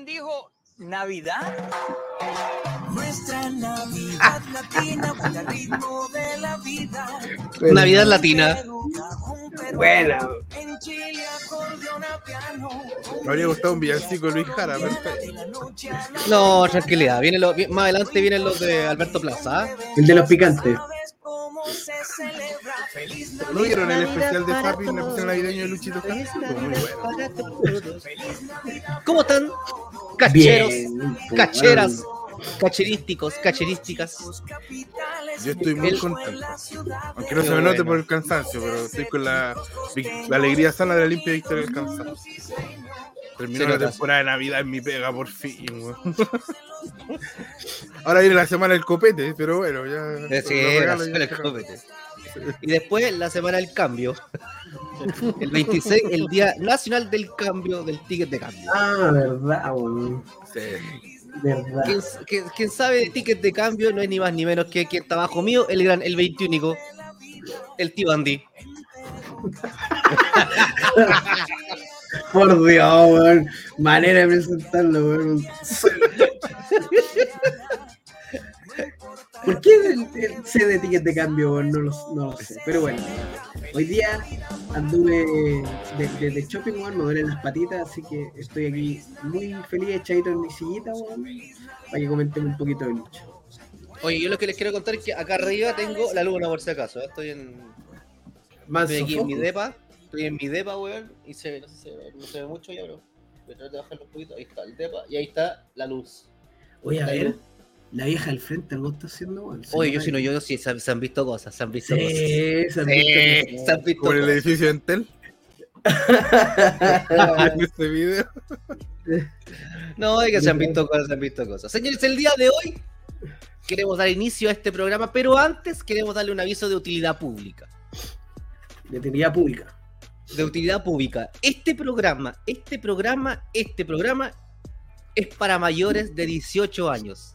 ¿Alguien dijo Navidad? Nuestra Navidad latina, el ritmo de la vida. Navidad latina. Bueno. En Chile, acordeón a piano. Me habría gustado un villancico de Luis Jara, perfecto. No, tranquilidad. Viene lo- más adelante vienen los de Alberto Plaza. El de los picantes. ¿No vieron el especial de Papi en la especial navideño de Luchito? Estuvo muy bueno. ¿Cómo están? Cacheros, Bien. cacheras, cacherísticos, cacherísticas. Yo estoy muy El- contento. Aunque no Qué se me note bueno. por el cansancio, pero estoy con la, alegría sana de la limpia victoria del cansancio. Terminó la temporada de Navidad en mi pega, por fin. Ahora viene la semana del copete, pero bueno, ya. Sí, la semana del copete. Y después la semana del cambio. El 26, el Día Nacional del Cambio, del ticket de cambio. Ah, verdad, weón. Sí. Verdad. Quien sabe de ticket de cambio no es ni más ni menos que quien está abajo mío, el gran, el 21 el tío Andy. Por Dios, weón. Manera de presentarlo, weón. ¿Por qué C de ticket de cambio? No lo, no lo sé. Pero bueno, hoy día anduve de, de, de shopping, weón. Me duelen las patitas, así que estoy aquí muy feliz, echadito en mi sillita, weón. Para que comentemos un poquito de lucha. Oye, yo lo que les quiero contar es que acá arriba tengo la luna por si acaso. ¿eh? Estoy en, Más estoy aquí en mi depa. Estoy en mi depa, weón. Y se ve, no sé se ve, no se ve mucho ya, pero voy a tratar de bajarlo un poquito. Ahí está el depa. Y ahí está la luz. Oye, a ver, la vieja al frente, algo está haciendo, weón. Oye, yo si no, yo sí, se, han- se han visto cosas, se han visto cosas. Sí, se han Sí, visto se han visto Como en el cosas. edificio de Entel, cosas. en este video. No, es que se han visto cosas, se han visto cosas. Señores, el día de hoy queremos dar inicio a este programa, pero antes queremos darle un aviso de utilidad pública. de utilidad pública. De utilidad pública. Este programa, este programa, este programa es para mayores de 18 años.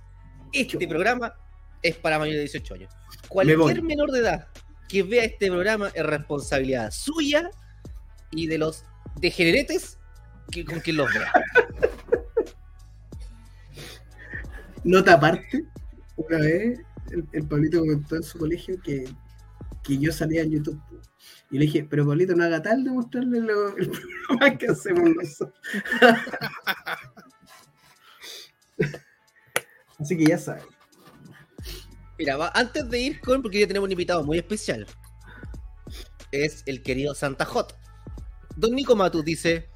Este programa es para mayores de 18 años. Me. Cualquier menor de edad que vea este programa es responsabilidad suya y de los degeneretes que, con quien los vea. Nota aparte, una vez el, el Pablito comentó en su colegio que, que yo salía en YouTube. Y le dije, pero Pablito, no haga tal de mostrarle lo- el programa que hacemos nosotros. Así que ya saben. Mira, va- antes de ir con, porque ya tenemos un invitado muy especial, es el querido Santa Hot. Don Nico Matus dice: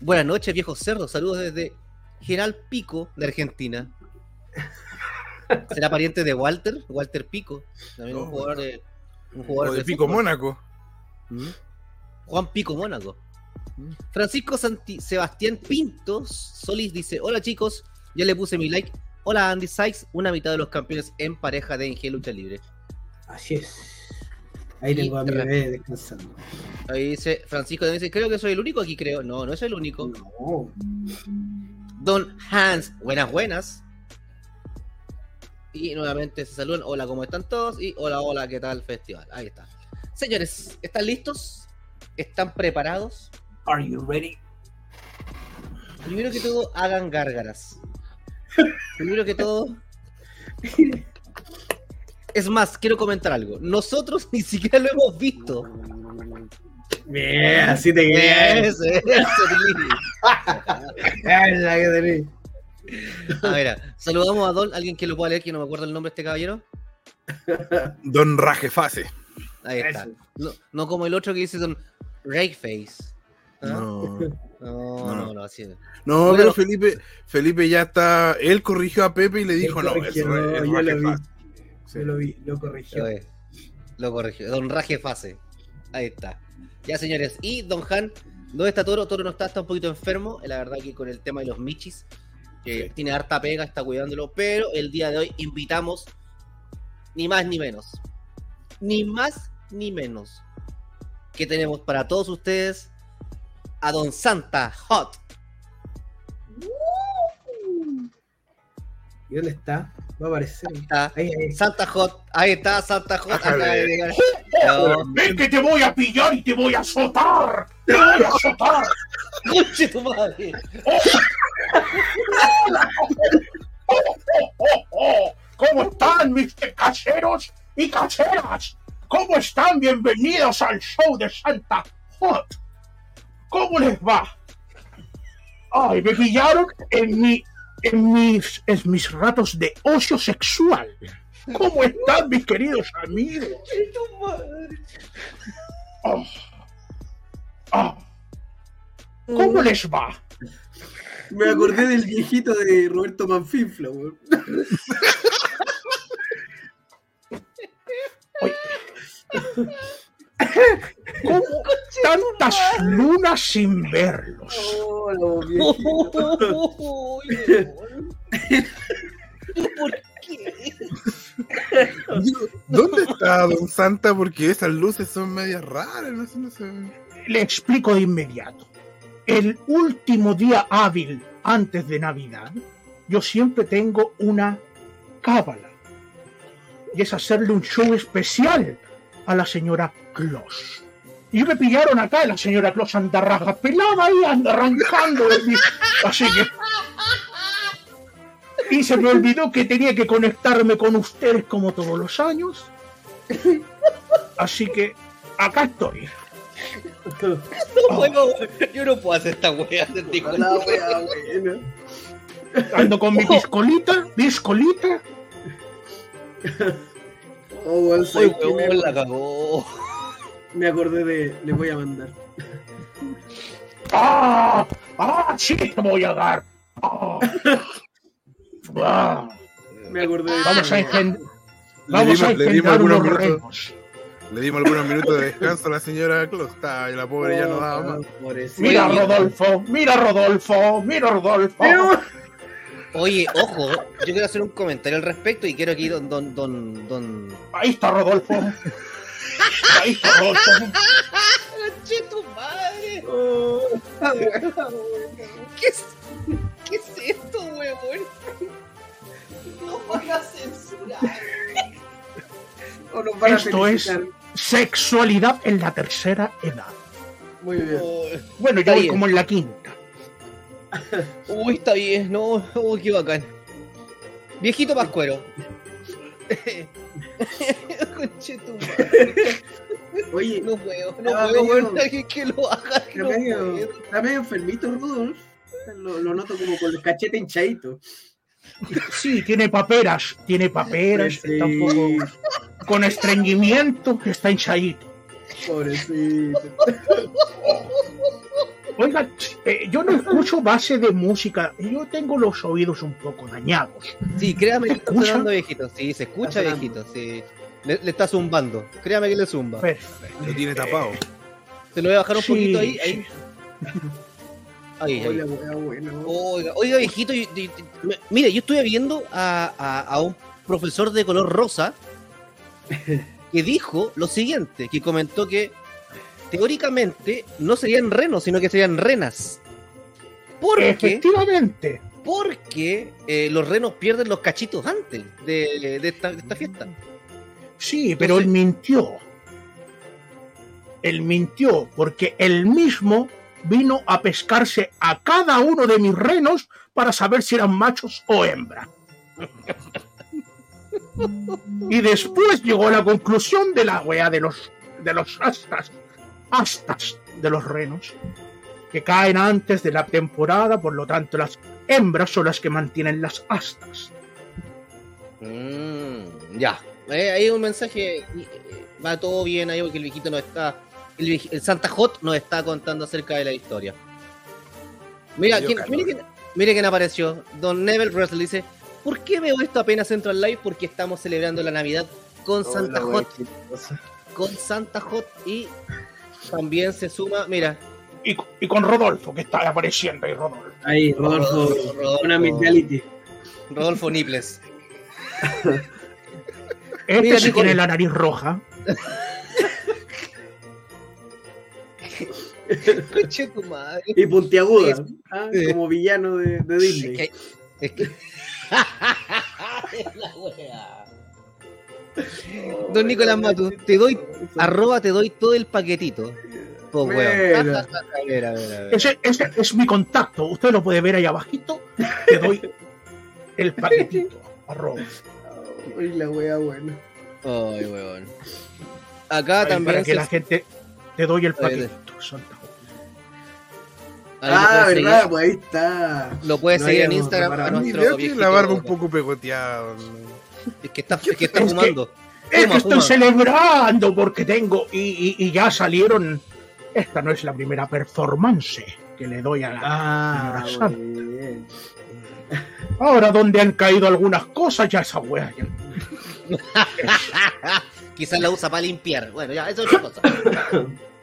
Buenas noches, viejos cerdos. Saludos desde General Pico de Argentina. ¿Será pariente de Walter? Walter Pico. También un jugador de. Un jugador de de Pico fútbol. Mónaco. ¿Mm? Juan Pico Mónaco. Francisco Santi- Sebastián Pintos Solís dice: Hola chicos, ya le puse mi like. Hola Andy Sykes, una mitad de los campeones en pareja de NG Lucha Libre. Así es. Ahí tengo a mi bebé descansando. Ahí dice Francisco, dice, creo que soy el único aquí, creo. No, no es el único. No. Don Hans, buenas, buenas. Y nuevamente se saludan. Hola, ¿cómo están todos? Y hola, hola, ¿qué tal festival? Ahí está. Señores, ¿están listos? ¿Están preparados? Are you ready? Primero que todo, hagan gárgaras. Primero que todo. Es más, quiero comentar algo. Nosotros ni siquiera lo hemos visto. Bien, así te quedas. Eso, eso. A ver, saludamos a Don, alguien que lo pueda leer, que no me acuerdo el nombre de este caballero. Don Rajefase. Ahí está. No, no como el otro que dice Don Rakeface. ¿Ah? No. No, no, no, así. No, Bueno. pero Felipe, Felipe ya está. Él corrigió a Pepe y le dijo: No, corrigió, eso es, es yo lo vi. Rajefase. Sí. Yo lo vi, lo corrigió. Lo, corrigió. Don Rajefase. Ahí está. Ya, señores. Y Don Han, ¿dónde está Toro? Toro no está, está un poquito enfermo. La verdad que con el tema de los michis. que Sí. Tiene harta pega, está cuidándolo. Pero el día de hoy invitamos ni más ni menos. Ni más ni menos. Que tenemos para todos ustedes a Don Santa Hot. ¿Y dónde está? Va a aparecer. Está Ahí, ahí. Santa Hot. Ahí está Santa Hot. No, Ven que te voy a pillar y te voy a azotar. Te voy a azotar. ¡Conche tu madre! ¿Cómo están mis cacheros y cacheras? ¿Cómo están? Bienvenidos al show de Santa Hot. ¿Cómo les va? Ay, me pillaron en mi en mis en mis ratos de ocio sexual. ¿Cómo están mis queridos amigos? Oh. Oh. ¿Cómo les va? Me acordé del viejito de Roberto Manfinfla, weón. ¿Cómo tantas lunas sin verlos? Oh. ¿Por qué? ¿Dónde está Don Santa? Porque esas luces son medias raras. No sé, no sé. Le explico de inmediato. El último día hábil antes de Navidad, yo siempre tengo una cábala. Y es hacerle un show especial a la señora Claus. Y me pillaron acá la señora Claus anda raja pelada ahí, anda arrancando. de mí. Así que. Y se me olvidó que tenía que conectarme con ustedes como todos los años. Así que acá estoy. No puedo, yo no puedo hacer esta wea, buena. Ando con mi piscolita, piscolita. Oh, weón, Uy, ¿sabes qué? weón, me, la cagó. Me acordé de. Le voy a mandar. ¡Ah! ¡Ah! ¡Sí te voy a dar! ¡Ah! Ah, Me acordé de. Vamos a esa wea. engen- Le vamos dimos, a le dimos engendrar algunos unos minutos, le dimos algunos minutos de descanso a la señora. Está, y la pobre ya no daba más. Oh. Mira Rodolfo, mira Rodolfo, mira Rodolfo. Oye, ojo, yo quiero hacer un comentario al respecto y quiero aquí don, don, don, don... Ahí está Rodolfo. Está Rodolfo. ¡Conche tu madre! Oh, ¿Qué es, ¿Qué es esto, weón? No van a censurar. o nos van a Esto es-. Sexualidad en la tercera edad. Muy bien. Bueno, Está yo voy bien. como en la quinta. Uy, está bien, no, uy, qué bacán. Viejito pascuero. Conche tu madre. Oye, No puedo, no puedo, medio- alguien que lo haga. está No medio, está medio enfermito Rudolf. Lo, lo noto como con el cachete hinchadito. Sí, tiene paperas, tiene paperas, Sí. está un poco con estreñimiento, está hinchadito. Pobrecito. Oiga, eh, yo no escucho base de música, yo tengo los oídos un poco dañados. Sí, créame que está ¿Escucha? sonando viejito. Sí, se escucha viejito. Sí. Le, le está zumbando. Créame que le zumba. Perfecto. Lo tiene tapado. Se lo voy a bajar un Sí, poquito ahí. sí. Ahí, ahí. ahí. Oiga, oiga, viejito. yo- yo- yo- me- mire, yo estuve viendo a, a- a un profesor de color rosa que dijo lo siguiente: que comentó que teóricamente no serían renos, sino que serían renas. ¿Por qué? Efectivamente. Porque eh, los renos pierden los cachitos antes de, de esta, de esta fiesta. Sí, pero él mintió. Él mintió porque él mismo vino a pescarse a cada uno de mis renos para saber si eran machos o hembras. y después llegó a la conclusión de la wea de los de los astas, astas de los renos, que caen antes de la temporada, por lo tanto las hembras son las que mantienen las astas. Mm, ya. Eh, hay un mensaje. eh, Va todo bien ahí porque el viejito nos está. El, Santa Hot nos está contando acerca de la historia. Mira, quién, mire, quién, mire quién apareció. Don Neville Russell dice: ¿Por qué veo esto apenas entro al live? Porque estamos celebrando la Navidad con Santa Hola, Hot. Con Santa Hot y también se suma. Mira, Y, y con Rodolfo, que está apareciendo ahí, Rodolfo. Ahí, Rodolfo. Rodolfo, Rodolfo. Una mentality. Rodolfo Niples. Este Mira, sí Nicole. tiene la nariz roja. Coche tu madre. Y puntiaguda. Es- ah, Sí. Como villano de, de Disney. Es que. Es que... la wea. Don Nicolás Matu, te doy, arroba te doy todo el paquetito. po, weón. Bueno. A ver, a ver, a ver. Ese, ese es mi contacto. Usted lo puede ver ahí abajito. Te doy el paquetito. Arroba. Uy, la wea buena. Ay, weón. Acá también para que se- la gente te doy el paquetito. Ahí Ah, verdad, seguir. pues ahí está. Lo puedes No seguir en Instagram a nuestro la barba un poco pegoteada. Es que está, es que está Es que- fumando. Es Fuma, que estoy fuma. celebrando porque tengo y, y- y ya salieron. Esta no es la primera performance que le doy a la Ah, señora Santa. Ahora donde han caído algunas cosas, ya esa wea. ya- Quizás la usa para limpiar. Bueno, ya, eso es otra cosa.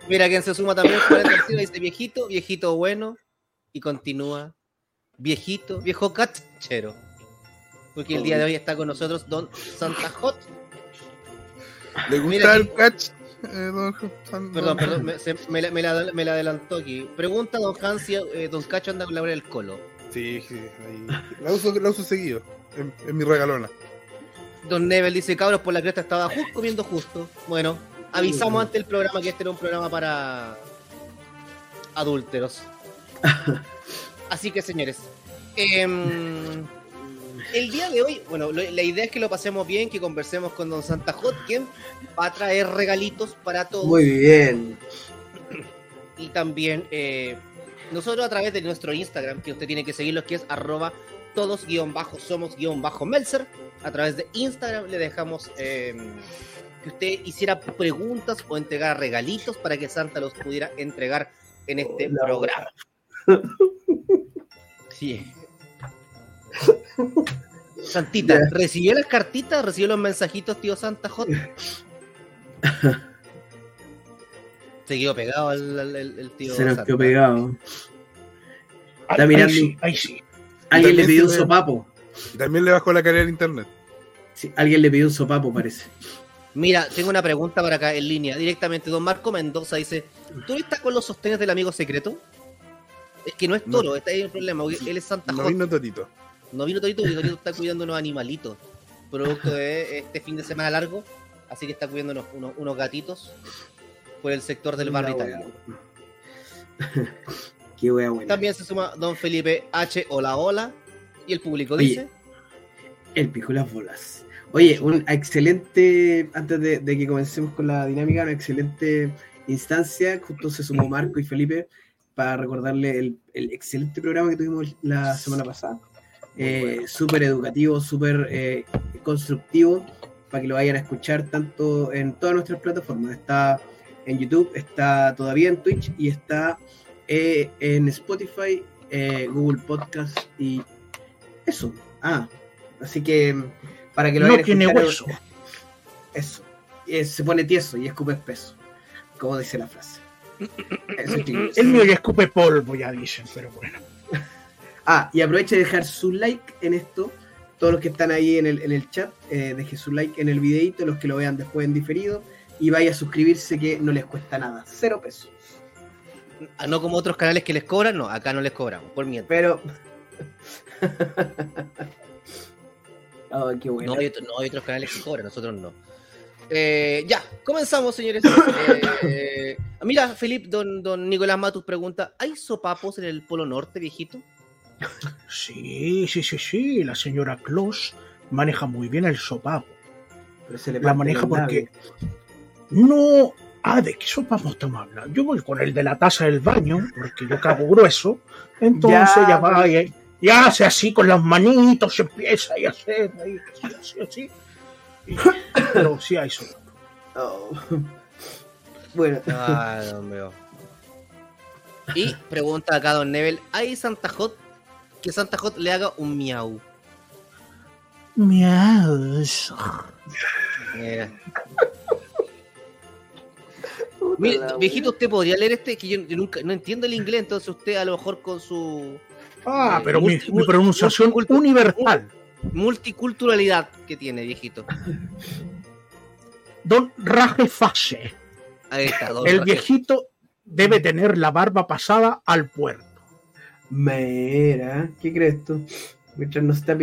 Mira, quien se suma también dice viejito, viejito bueno. Y continúa. Viejito, viejo cachero. Porque el día de hoy está con nosotros Don Santa Hot. ¿Le gusta el catch? Eh, don Perdón, perdón, me, se- me la, me la- me la adelantó aquí. Pregunta Don Hansi, eh, Don Cacho anda con la hora del colo. Sí, sí, ahí. La uso, la uso seguido. Es mi regalona. Don Nebel dice, cabros, por la cresta estaba justo comiendo justo. Bueno, avisamos ante el programa que este era un programa para adúlteros. Así que, señores, em, el día de hoy, bueno, lo- la idea es que lo pasemos bien, que conversemos con Don Santa Hot, quien va a traer regalitos para todos. Muy bien. Y también eh, nosotros a través de nuestro Instagram, que usted tiene que seguirlo, que es arroba todos guion bajo somos guion bajo Melzer. A través de Instagram le dejamos eh, que usted hiciera preguntas o entregara regalitos para que Santa los pudiera entregar en este Hola. programa. Sí. Santita. ¿recibió las cartitas? ¿Recibió los mensajitos, tío Santa J? Se quedó pegado al, al- el, el tío Se nos Santa. quedó pegado. Ahí, mirando. ahí sí, ahí sí. Alguien le pidió un sopapo. Y también le bajó la calidad del internet. Sí, alguien le pidió un sopapo, parece. Mira, tengo una pregunta para acá en línea, directamente. Don Marco Mendoza dice: ¿Tú estás con los sostenes del amigo secreto? Es que no es toro, está ahí el problema. Él es Santa No Hot. vino Torito. No vino Torito porque Torito está cuidando unos animalitos. Producto de este fin de semana largo. Así que está cuidando unos, unos, unos gatitos por el sector del barrio. Qué wea buena. También se suma Don Felipe H. Hola, hola. Y el público Oye, dice: El pico las bolas. Oye, un excelente, antes de, de que comencemos con la dinámica, una excelente instancia. Justo se sumó Marco y Felipe para recordarle el, el excelente programa que tuvimos la semana pasada. Eh, súper educativo, súper eh, constructivo, para que lo vayan a escuchar tanto en todas nuestras plataformas. Está en YouTube, está todavía en Twitch y está eh, en Spotify, eh, Google Podcast y eso. Ah, así que mm, para que lo No vayan a tiene escuchar, hueso. Eso. Eh, se pone tieso y escupe espeso, como dice la frase. Eso. El mío ya escupe polvo, ya dicen, pero bueno. Ah, y aproveche de dejar su like en esto. Todos los que están ahí en el, en el chat, eh, deje su like en el videito, los que lo vean después en diferido. Y vaya a suscribirse que no les cuesta nada. Cero pesos. Ah, no como otros canales que les cobran, no, acá no les cobramos, por miedo. Pero. oh, qué bueno. No hay, otro- no hay otros canales que cobran, nosotros no. Eh, ya, comenzamos, señores. Eh, eh, mira, Felipe, don, don Nicolás Matus pregunta: ¿hay sopapos en el Polo Norte, viejito? Sí, sí, sí, sí. La señora Claus maneja muy bien el sopapo. Pero se le La maneja porque no. Ah, ¿de qué sopapo estamos hablando? Yo voy con el de la taza del baño, porque yo cago grueso. Entonces Ya, ya, va pero- y, y hace así con las manitos, se empieza a hacer, ahí, así, así, así. Y- pero sí hay sopapo. Oh. Bueno, Ah, no veo. Y pregunta acá Don Nebel: ¿hay Santa Hot? Que Santa Hot le haga un miau. Miau. Mira. Mire, viejito, usted podría leer este, que yo, yo nunca no entiendo el inglés, entonces usted a lo mejor con su Ah, Eh, pero mi, multi- mi pronunciación multi- universal. multiculturalidad que tiene, viejito. Don Rajefase. Ahí está, don El viejito debe tener la barba pasada al puerto. Mira, ¿qué crees tú? Mientras no está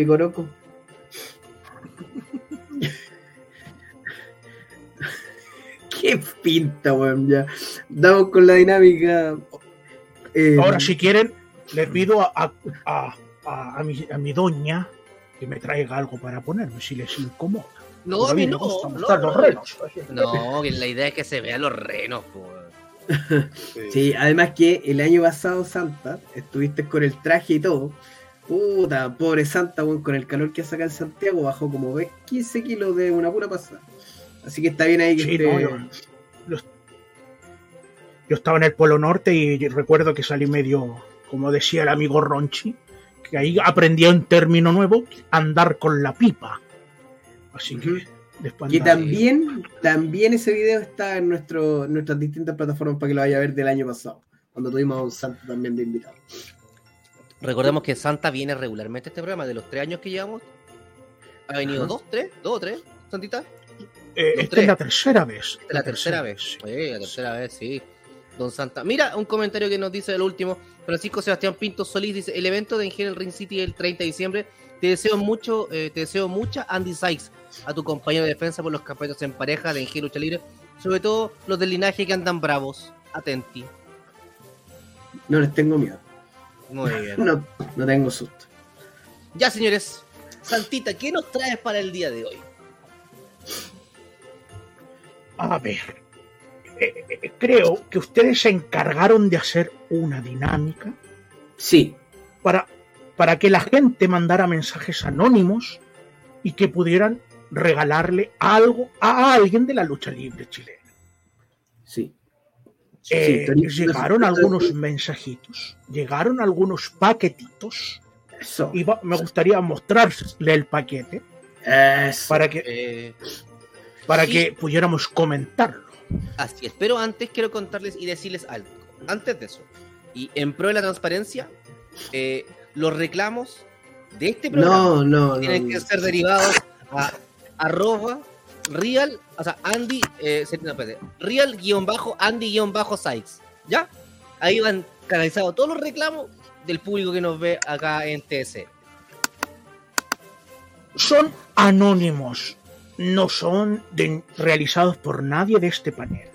Qué pinta, weón, ya. Damos con la dinámica. Eh, Ahora, si quieren, le pido a, a, a- a- a mi, a mi doña que me traiga algo para ponerme, si les incomoda. No, a mí no. no, no, los renos. No, que la idea es que se vean los renos, po. Sí, además que el año pasado, Santa, estuviste con el traje y todo. Puta, pobre Santa, weón, con el calor que hace acá en Santiago, bajó como ves 15 kilos de una pura pasada. Así que está bien ahí que Sí, esté- no, yo, yo- yo estaba en el Polo Norte y recuerdo que salí medio, como decía el amigo Ronchi, que ahí aprendí un término nuevo, andar con la pipa. Así que Que también, también ese video está en nuestro, nuestras distintas plataformas para que lo vaya a ver del año pasado, cuando tuvimos a un Santa también de invitado. Recordemos que Santa viene regularmente a este programa de los tres años que llevamos. Ha venido Ajá. dos, tres, dos o tres, Santita. Eh, esta tres. es la tercera vez. Es la tercera vez. Sí, la tercera vez, sí. Don Santa. Mira un comentario que nos dice el último. Francisco Sebastián Pinto Solís dice: El evento de Engel Ring City el 30 de diciembre. Te deseo mucho, eh, te deseo mucha Andy Sykes, a tu compañero de defensa por los campeonatos en pareja de Engel Lucha Libre. Sobre todo los del linaje que andan bravos. Atenti. No les tengo miedo. Muy bien. No, no tengo susto. Ya, señores. Santita, ¿qué nos traes para el día de hoy? A ver, eh, eh, creo que ustedes se encargaron de hacer una dinámica Sí, para, para que la gente mandara mensajes anónimos y que pudieran regalarle algo a alguien de la lucha libre chilena. sí. Eh, Sí, llegaron algunos mensajitos, llegaron algunos paquetitos Eso. y va- me gustaría mostrarle el paquete Eso. para que, Eh, para sí. que pudiéramos comentarlo. Así es, pero antes quiero contarles y decirles algo. Antes de eso, y en pro de la transparencia, eh, los reclamos de este programa No, no, no. tienen que ser derivados a arroba real, o sea, Andy, eh, no, espérate, real guion bajo, Andy guion bajo Sykes, ¿ya? Ahí van canalizados todos los reclamos del público que nos ve acá en TS. Son anónimos, no son de- realizados por nadie de este panel.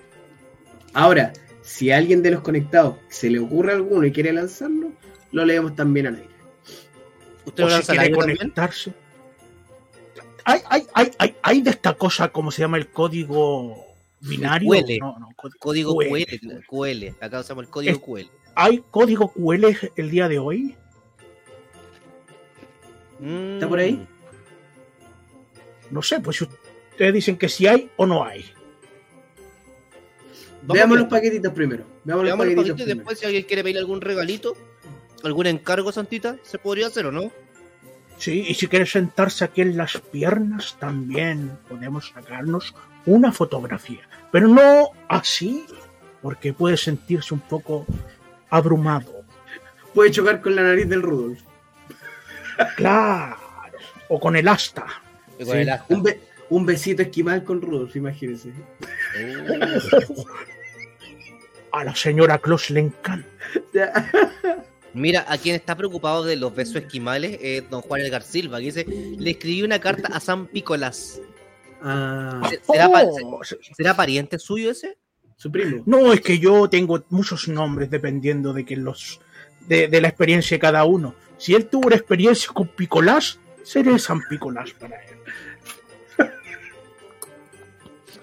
Ahora, si a alguien de los conectados se le ocurre alguno y quiere lanzarlo, lo leemos también al aire. ¿Usted o lo si lanza al quiere aire conectarse. Hay, hay, hay, hay de esta cosa, como se llama el código binario. QL. No, no, código- Código QL. QL, QL, acá usamos el código Es- QL. ¿Hay código QL el día de hoy? ¿Está por ahí? Mm. No sé, pues si ustedes dicen que si hay o no hay. Vamos Veamos los paquetitos primero. Veamos los Veamos los paquetitos paquetitos y primero. después si alguien quiere pedir algún regalito, algún encargo, Santita, se podría hacer o no. Sí, y si quiere sentarse aquí en las piernas, también podemos sacarnos una fotografía. Pero no así, porque puede sentirse un poco abrumado. Puede chocar con la nariz del Rudolf. Claro. O con el asta. Y con Sí. el asta. Un, be- un besito esquimal con Rudolf, imagínense. A la señora Claus le encanta. Mira, a quien está preocupado de los besos esquimales es don Juan Edgar Silva, que dice, le escribí una carta a San Picolás. Ah, ¿Se- ¿Será, pa- Oh, se- ¿Será pariente suyo ese? su primo. No, es que yo tengo muchos nombres dependiendo de que los de, de la experiencia de cada uno. Si él tuvo una experiencia con Picolás, seré San Picolás para él.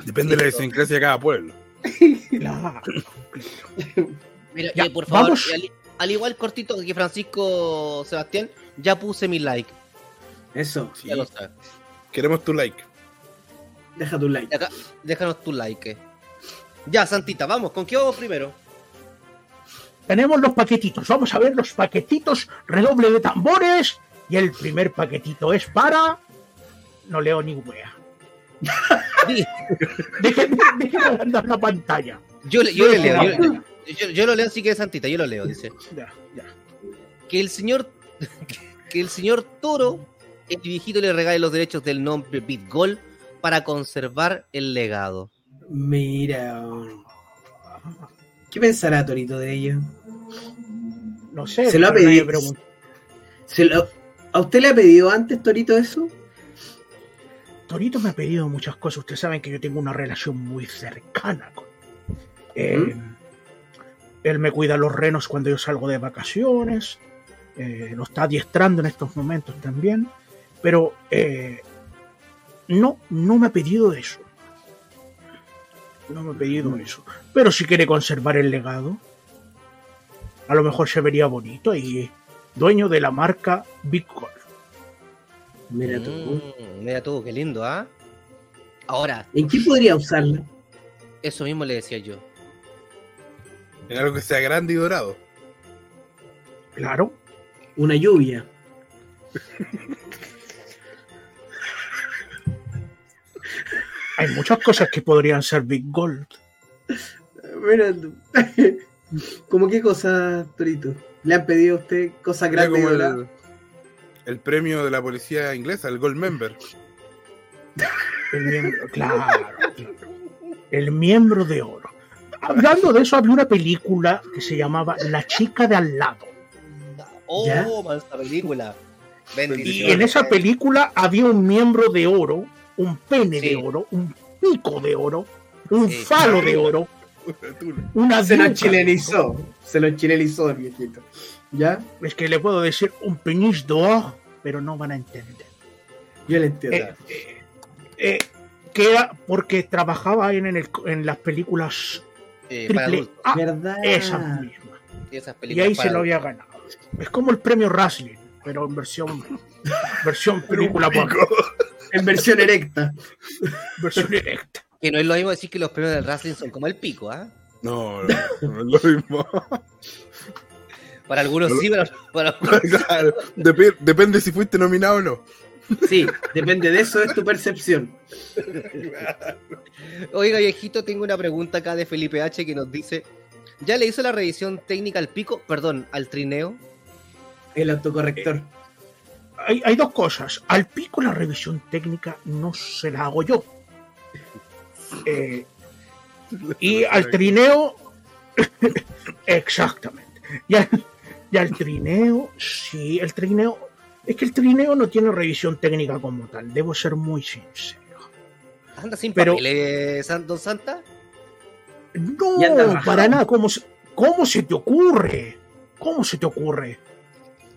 Depende de la idiosincrasia de cada pueblo. Claro. Mira, Ya, eh, por favor, vamos. Al, al igual cortito que Francisco Sebastián, ya puse mi like. Eso. Sí. Ya lo sabes. Queremos tu like. Deja tu like. Acá, déjanos tu like. Ya, Santita, vamos, ¿con qué vamos primero? Tenemos los paquetitos. Vamos a ver los paquetitos. Redoble de tambores. Y el primer paquetito es para. No leo ni wea. Sí, Dejen dejen agrandar la pantalla. Yo, le- yo le leo, yo, yo- yo lo leo si quieres, Santita, yo lo leo, dice. Ya, ya. que el señor que el señor Toro el viejito le regale los derechos del nombre Bitgol para conservar el legado. Mira. ¿Qué pensará Torito de ello? No sé. Se lo ha pedido. ¿Se lo- ¿A usted le ha pedido antes, Torito, eso? Torito me ha pedido muchas cosas. Ustedes saben que yo tengo una relación muy cercana con. Eh, Él me cuida los renos cuando yo salgo de vacaciones. eh, lo está adiestrando en estos momentos también. Pero eh, no, no me ha pedido eso. No me ha pedido eso. Pero si quiere conservar el legado, a lo mejor se vería bonito y dueño de la marca Big Gold. Mira tú. Mm, mira tú, qué lindo, ¿ah? Ahora, ¿En qué podría usarla? eso mismo le decía yo. En algo que sea grande y dorado. Claro. Una lluvia. Hay muchas cosas que podrían ser Big Gold. Mira. ¿Cómo qué cosa, Torito? ¿Le han pedido a usted cosas grandes y como doradas? el, el premio de la policía inglesa, el Gold Member. El miembro, claro, claro. El miembro de oro. Hablando de eso, había una película que se llamaba La chica de al lado. Oh, ¿Ya? esa película. Y en esa película había un miembro de oro, un pene Sí. de oro, un pico de oro, un Sí. falo de oro, una Se lo chilenizó. Se lo chilenizó el viejito. ¿Ya? Es que le puedo decir un penis d'or, pero no van a entender. Yo le entiendo. Eh, eh, eh, que era porque trabajaba en, el- en las películas Eh, para triple adultos. A, ¿Verdad? esas mismas. Esas Y ahí se lo había ganado. Es como el premio Wrestling, pero en versión versión película porno, En versión erecta. versión directa. Que no es lo mismo decir que los premios del wrestling son como el pico, ¿ah? No, no, no es lo mismo. Para algunos sí, pero para Claro, depe- depende si fuiste nominado o no. Sí, depende de eso, es tu percepción. Oiga, viejito, tengo una pregunta acá de Felipe H que nos dice: ¿Ya le hizo la revisión técnica al pico? Perdón, al trineo. El autocorrector. Hay, hay dos cosas. Al pico la revisión técnica no se la hago yo. Eh, y al trineo, exactamente. Y al, y al trineo, sí, el trineo, es que el trineo no tiene revisión técnica como tal, debo ser muy sincero. Anda sin Pero- papeles, Don Santa. No, para nada, ¿cómo se, ¿cómo se te ocurre? ¿Cómo se te ocurre?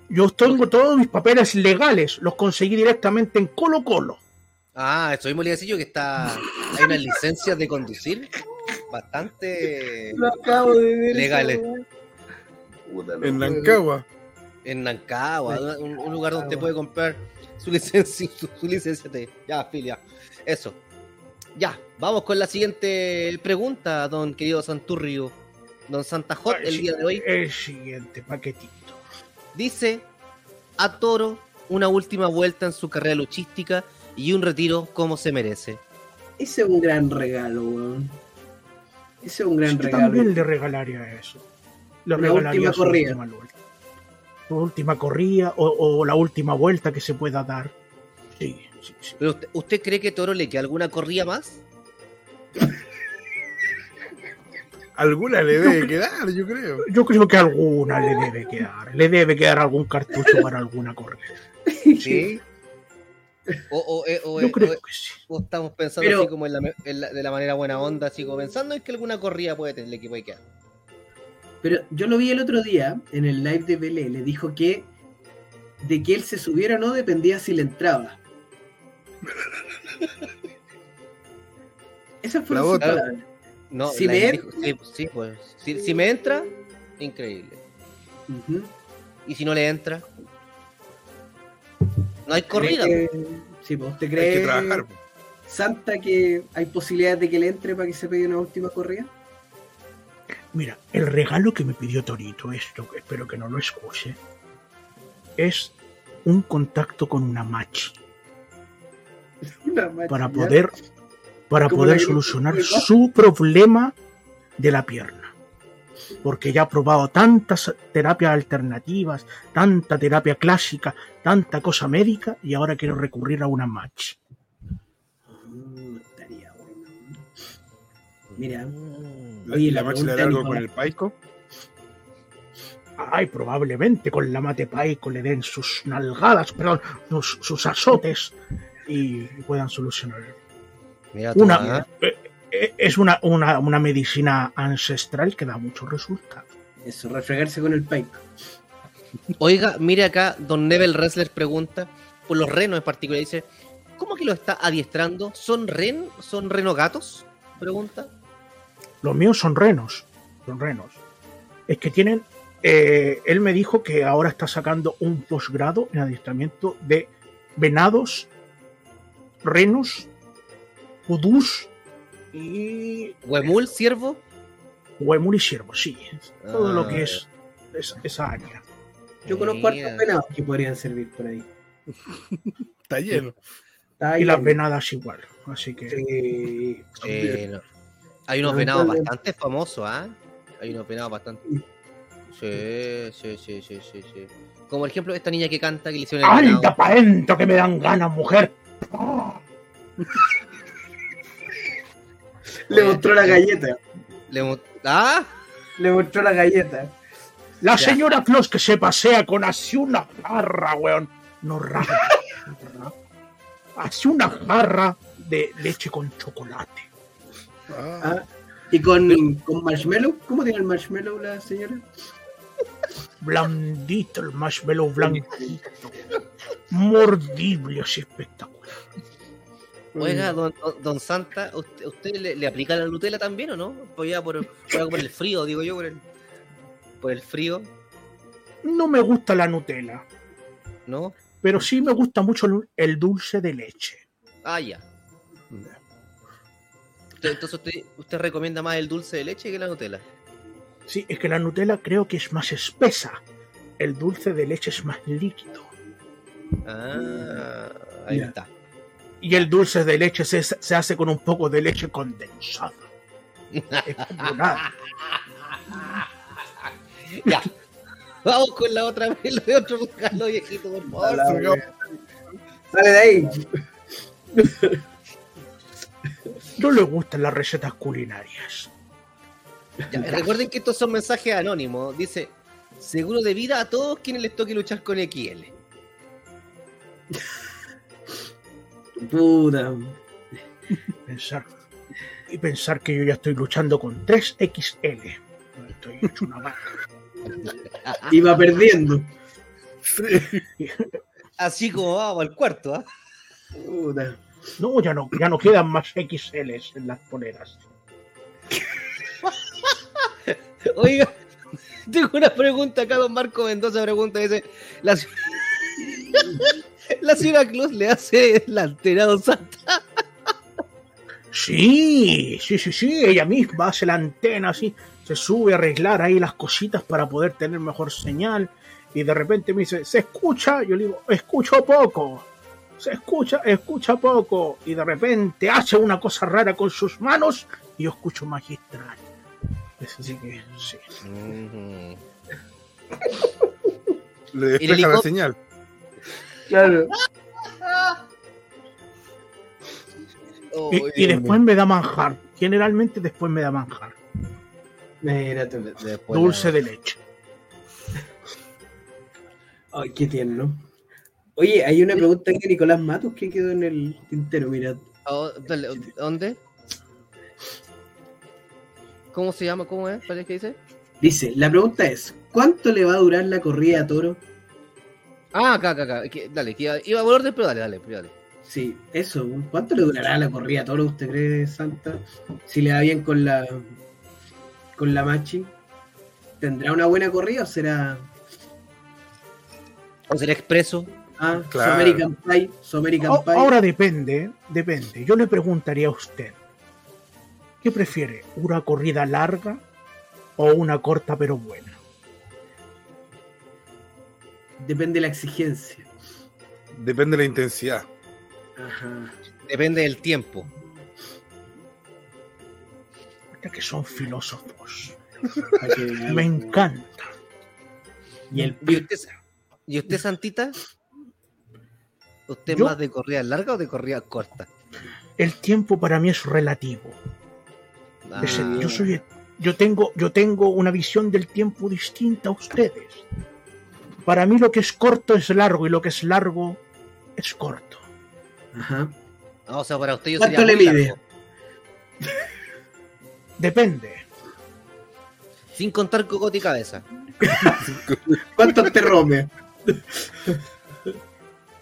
Yo tengo todos mis papeles legales, los conseguí directamente en Colo Colo. Ah, le decía yo que está. Hay unas licencias de conducir bastante Lo acabo de ver. Legales. Puta, En. Lancagua. En Nancagua, un, un lugar donde puede comprar su licencia, su, su licencia de. Ya, filia. Eso. Ya, vamos con la siguiente pregunta, don querido Santurrio. Don Santa Hot, el día de hoy. El siguiente paquetito. Dice a Toro una última vuelta en su carrera luchística y un retiro como se merece. Ese es un gran regalo, weón. Ese es un gran Yo regalo. también le regalaría eso. Le regalaría última su corrida. última vuelta. Última corrida o, o la última vuelta que se pueda dar. Sí, sí, sí. Pero usted, ¿usted cree que Toro le queda alguna corrida más? Alguna le debe quedar, yo creo. Yo creo que alguna le debe quedar. Le debe quedar algún cartucho para alguna corrida. Sí. O, o- o- Yo creo o- que sí. o estamos pensando Pero- así como en la, me- en la- de la manera buena onda, así como pensando en que alguna corrida puede tener que puede quedar. Pero yo lo vi el otro día en el live de Pelé. Le dijo que de que él se subiera o no dependía si le entraba. Esa fue La su otra. palabra. No, Si la- me dijo- sí, sí, pues. Si, si me entra, increíble. Y si no le entra, no hay corrida. ¿Cree que- Sí, pues, ¿usted Hay que trabajar. Santa, que hay posibilidades de que le entre para que se pegue una última corrida? Mira, el regalo que me pidió Torito, esto, que espero que no lo escuche, es un contacto con una match Una macha, para poder, para poder que- solucionar su problema de la pierna. Porque ya ha probado tantas terapias alternativas, tanta terapia clásica, tanta cosa médica, y ahora quiero recurrir a una match. Mm. Mira, Oye, la la macha le algo con el paico. Ay, probablemente con la mate paico le den sus nalgadas, perdón, sus, sus azotes y puedan solucionarlo. Mira tú, Una, ¿ah? eh, eh, es una, una, una medicina ancestral que da muchos resultados. Eso, refregarse con el pipe. Oiga, mire acá, Don Nebel Wrestler pregunta, por los renos en particular, dice, ¿cómo que lo está adiestrando? ¿Son ren? ¿Son renogatos? Pregunta. Los míos son renos. Son renos. Es que tienen. eh, él me dijo que ahora está sacando un posgrado en adiestramiento de venados, renos, pudús y ¿Huemul, siervo? huemul y ciervo. Sí, todo Ah, lo que es, es- esa área. Yo conozco hartos venados que podrían servir por ahí. Está lleno. Está Y las venadas igual. Así que. Sí, no. Hay unos venados bastante famosos, ¿ah? Hay unos venados bastante. Sí, sí, sí, sí, sí, sí. Como por ejemplo esta niña que canta que le hicieron el ¡Anda venado. pa' dentro que me dan ganas, mujer! Le mostró la galleta. Le ¡Ah! Le mostró la galleta. La Ya. señora Claus que se pasea con así una jarra, weón. No rara. así una jarra de leche con chocolate. Ah, Ah, ¿Y con, con marshmallow? ¿Cómo tiene el marshmallow la señora? Blandito el marshmallow blanquito. Mordible, así espectacular. Oiga, don, don- don Santa, ¿usted, usted le, le aplica la Nutella también o no? Pues ya por, por, por el frío, digo yo, por el, por el frío, No me gusta la Nutella, ¿no? pero sí me gusta mucho el- el dulce de leche. Ah, ya. Usted- Entonces usted, usted recomienda más el dulce de leche que la Nutella. Sí, es que la Nutella creo que es más espesa. El dulce de leche es más líquido. Ah, ahí está. Y el dulce de leche se, se hace con un poco de leche condensada. Es como nada. Ya. Vamos con la otra vez, lo de otro regalo viejito, por favor. Sale de ahí. No le gustan las recetas culinarias. Ya, recuerden que estos son mensajes anónimos. Dice, seguro de vida a todos quienes les toque luchar con XL. Puta. Pensar, y pensar que yo ya estoy luchando con 3XL. Estoy hecho una vaca. Iba perdiendo. Así como vamos al cuarto, ¿ah? Puta. No, ya no, ya no quedan más XLs en las poleras. Oiga, tengo una pregunta acá, don Marco Mendoza pregunta, dice, la, la señora Claus le hace la antena a don Santa. Sí, sí, sí, sí, ella misma hace la antena así, se sube a arreglar ahí las cositas para poder tener mejor señal y de repente me dice, ¿se escucha? Yo le digo, escucho poco, se escucha, escucha poco y de repente hace una cosa rara con sus manos y yo escucho magistral. Es así que, sí. Le despeja la señal. Claro. Oh, Y, y después me da manjar, generalmente después me da manjar, Mira. Después dulce de leche. Ay, qué tierno. Oye, hay una pregunta de Nicolás Matos que quedó en el tintero, mira. Oh, dale, ¿Dónde? ¿Cómo se llama? ¿Cómo es? ¿Cuál que dice? Dice, la pregunta es, ¿cuánto le va a durar la corrida a toro? Ah, acá, acá, acá. Dale, que iba, iba a volver, pero dale, dale, dale. Sí, eso, ¿cuánto le durará la corrida a toro, usted cree, Santa? Si le va bien con la con la machi, ¿tendrá una buena corrida o será ¿O será expreso? Ah, Claro. American Pie, su American Pie? Ahora depende, depende. Yo le preguntaría a usted, ¿qué prefiere? ¿Una corrida larga o una corta pero buena? Depende de la exigencia. Depende de la intensidad. Ajá. Depende del tiempo. Que son filósofos. Me encanta. Y el ¿Y usted, ¿y usted Santita? ¿Usted Yo- más de corrida larga o de corrida corta? El tiempo para mí es relativo. Ah, Es el- yo soy, yo tengo, yo tengo una visión del tiempo distinta a ustedes. Para mí lo que es corto es largo y lo que es largo es corto. Ajá. Ah, o sea, para usted yo ¿Cuánto sería le mide? largo. Depende. Sin contar cocote y cabeza. ¿Cuántos te rome?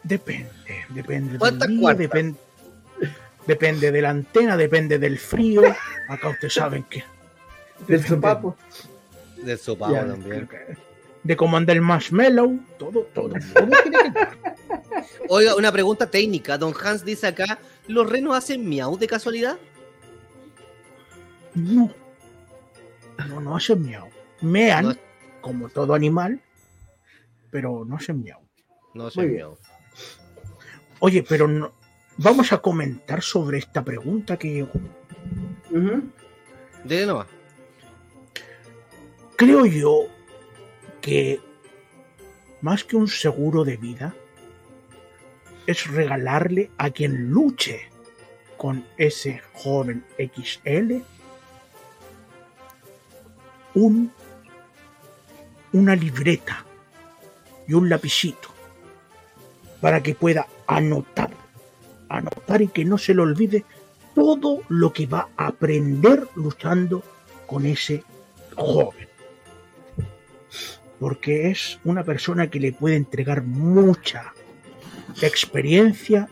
Depende. Depende del ¿Cuántas día, cuartas? depen- depende de la antena, depende del frío. Acá ustedes saben que. Del depende sopapo. Del sopavo Ya, también. De cómo anda el marshmallow. Todo, todo. todo tiene que ver. Oiga, una pregunta técnica. Don Hans dice acá: ¿los renos hacen miau de casualidad? No. No, no hacen miau. Mean, No. como todo animal, pero no hacen miau. No Muy hacen bien. miau. Oye, pero no, vamos a comentar sobre esta pregunta que llegó. Ujú. Dele nomás. Creo yo que más que un seguro de vida, es regalarle a quien luche con ese joven XL un, una libreta y un lapicito para que pueda anotar, anotar y que no se le olvide todo lo que va a aprender luchando con ese joven. Porque es una persona que le puede entregar mucha experiencia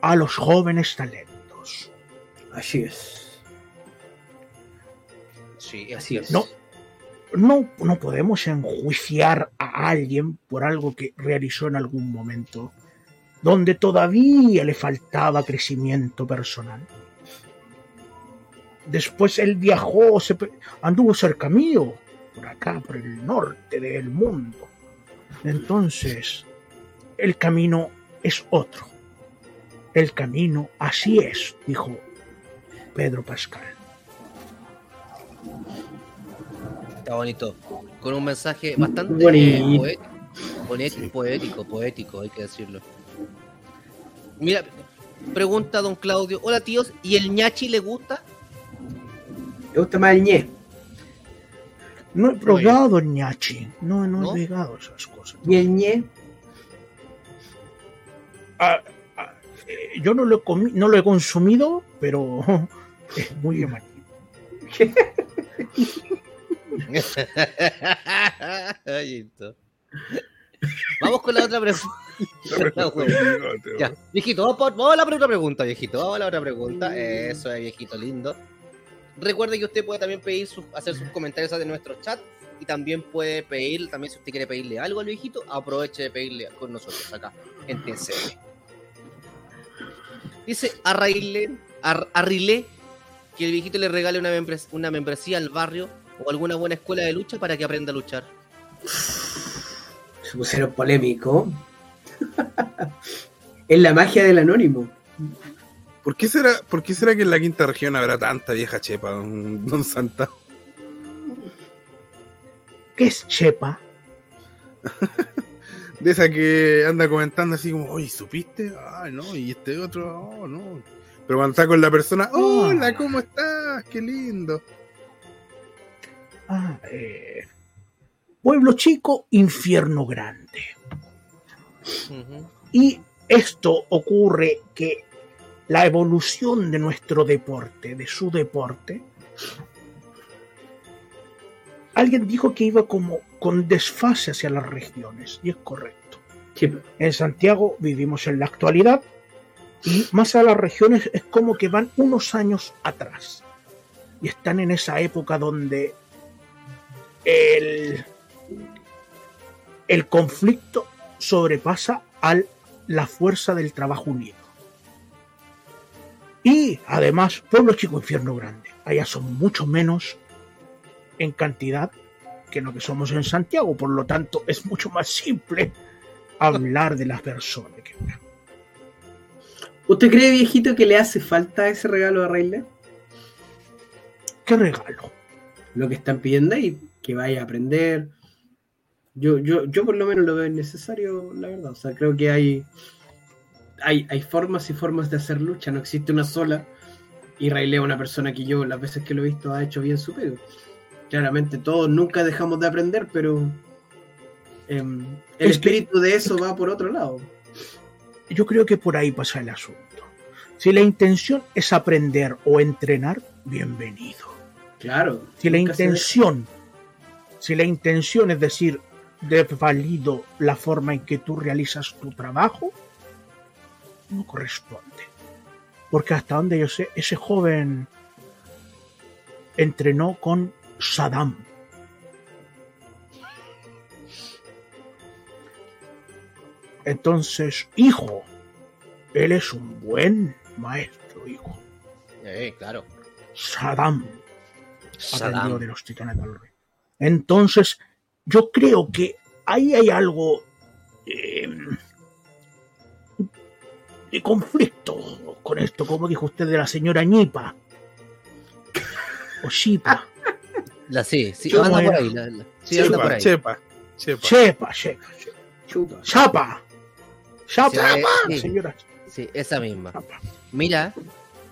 a los jóvenes talentos. Así es. Sí, Así es. No, no, no podemos enjuiciar a alguien por algo que realizó en algún momento donde todavía le faltaba crecimiento personal. Después él viajó, se anduvo cerca mío, por acá, por el norte del mundo. Entonces, el camino es otro. El camino así es, dijo Pedro Pascal. Está bonito. Con un mensaje bastante poético, poético, poético, hay que decirlo. Mira, pregunta don Claudio. Hola tíos, ¿y el ñachi le gusta? ¿Te gusta más el ñe? No he probado el ñachi, no, no, ¿No? he pegado esas cosas. ¿Y el ñe? Ah, ah, eh, yo no lo, he comi- no lo he consumido, pero es muy llamativo. Vamos con la otra pregunta. Ya, viejito, vamos, por- vamos a la otra pregunta, viejito. Vamos a la otra pregunta. Eso es, viejito lindo. Recuerde que usted puede también pedir sus- hacer sus comentarios de nuestro chat y también puede pedir, también si usted quiere pedirle algo al viejito, aproveche de pedirle con nosotros acá en TCM. Dice Arraile, Ar- Arrile que el viejito le regale una, membres- una membresía al barrio o alguna buena escuela de lucha para que aprenda a luchar. Se pusieron polémico. es la magia del anónimo. ¿Por qué, será, ¿Por qué será que en la quinta región habrá tanta vieja chepa, don, don Santa? ¿Qué es chepa? De esa que anda comentando así como, oye, ¿supiste? Ay, no, y este otro, oh, no. Pero cuando está con la persona, hola, ¿cómo estás? Qué lindo. Ah, eh, pueblo chico, infierno grande. Y esto ocurre que la evolución de nuestro deporte, de su deporte, alguien dijo que iba como con desfase hacia las regiones, y es correcto. Sí, En Santiago vivimos en la actualidad y más a las regiones es como que van unos años atrás. Y están en esa época donde el, el conflicto sobrepasa a la fuerza del trabajo unido. Y además, pueblo chico, infierno grande. Allá son mucho menos en cantidad que lo que somos en Santiago. Por lo tanto, es mucho más simple hablar de las personas. que- ¿Usted cree, viejito, que le hace falta ese regalo a Rayleigh? ¿Qué regalo? Lo que están pidiendo ahí, que vaya a aprender. Yo, yo, yo por lo menos lo veo necesario, la verdad. O sea, creo que hay, hay, hay formas y formas de hacer lucha, no existe una sola. Y es una persona que yo, las veces que lo he visto, ha hecho bien su pego. Claramente todos nunca dejamos de aprender, pero em, el Es que- espíritu de eso va por otro lado. Yo creo que por ahí pasa el asunto. Si la intención es aprender o entrenar, bienvenido. Claro. Si la intención, si la intención es decir, desvalido la forma en que tú realizas tu trabajo, no corresponde. Porque hasta donde yo sé, ese joven entrenó con Saddam. Entonces, hijo, él es un buen maestro, hijo. Eh, claro. Saddam Saddam. de los titanes del rey. Entonces, yo creo que ahí hay algo eh, de conflicto con esto, como dijo usted de la señora Ñipa. O Shipa. La, sí, sí, anda por ahí. la- la- sí, anda por Chepa, ahí. chepa, chepa. Chepa, chepa, chepa. Chuta. Chapa. Chapa, Sí, sí. señora Sí, esa misma. Chapa. Mira,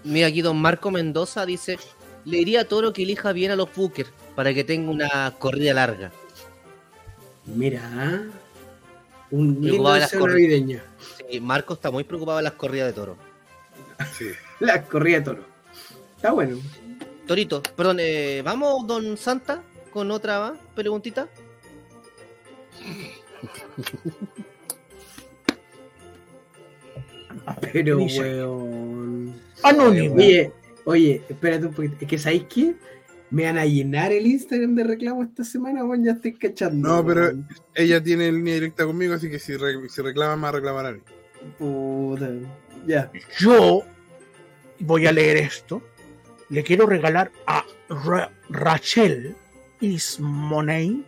mira aquí don Marco Mendoza dice, le diría a Toro que elija bien a los Booker para que tenga una corrida larga. Mira. Un lindo las deseo navideño. Sí, Marco está muy preocupado de las corridas de Toro. Sí. La corrida de toro. Está bueno. Torito, perdón, eh, ¿vamos, don Santa, con otra más preguntita? Pero, weón. Anónimo. Oye, oye, espérate un poquito. Es que, ¿sabéis qué? Me van a llenar el Instagram de reclamos esta semana, weón. Ya estoy cachando. No, pero- weón. Ella tiene línea directa conmigo, así que si, re- si reclama, me va a reclamar a mí. Puta. Ya. Yo voy a leer esto. Le quiero regalar a Ra- Rachel Ismoney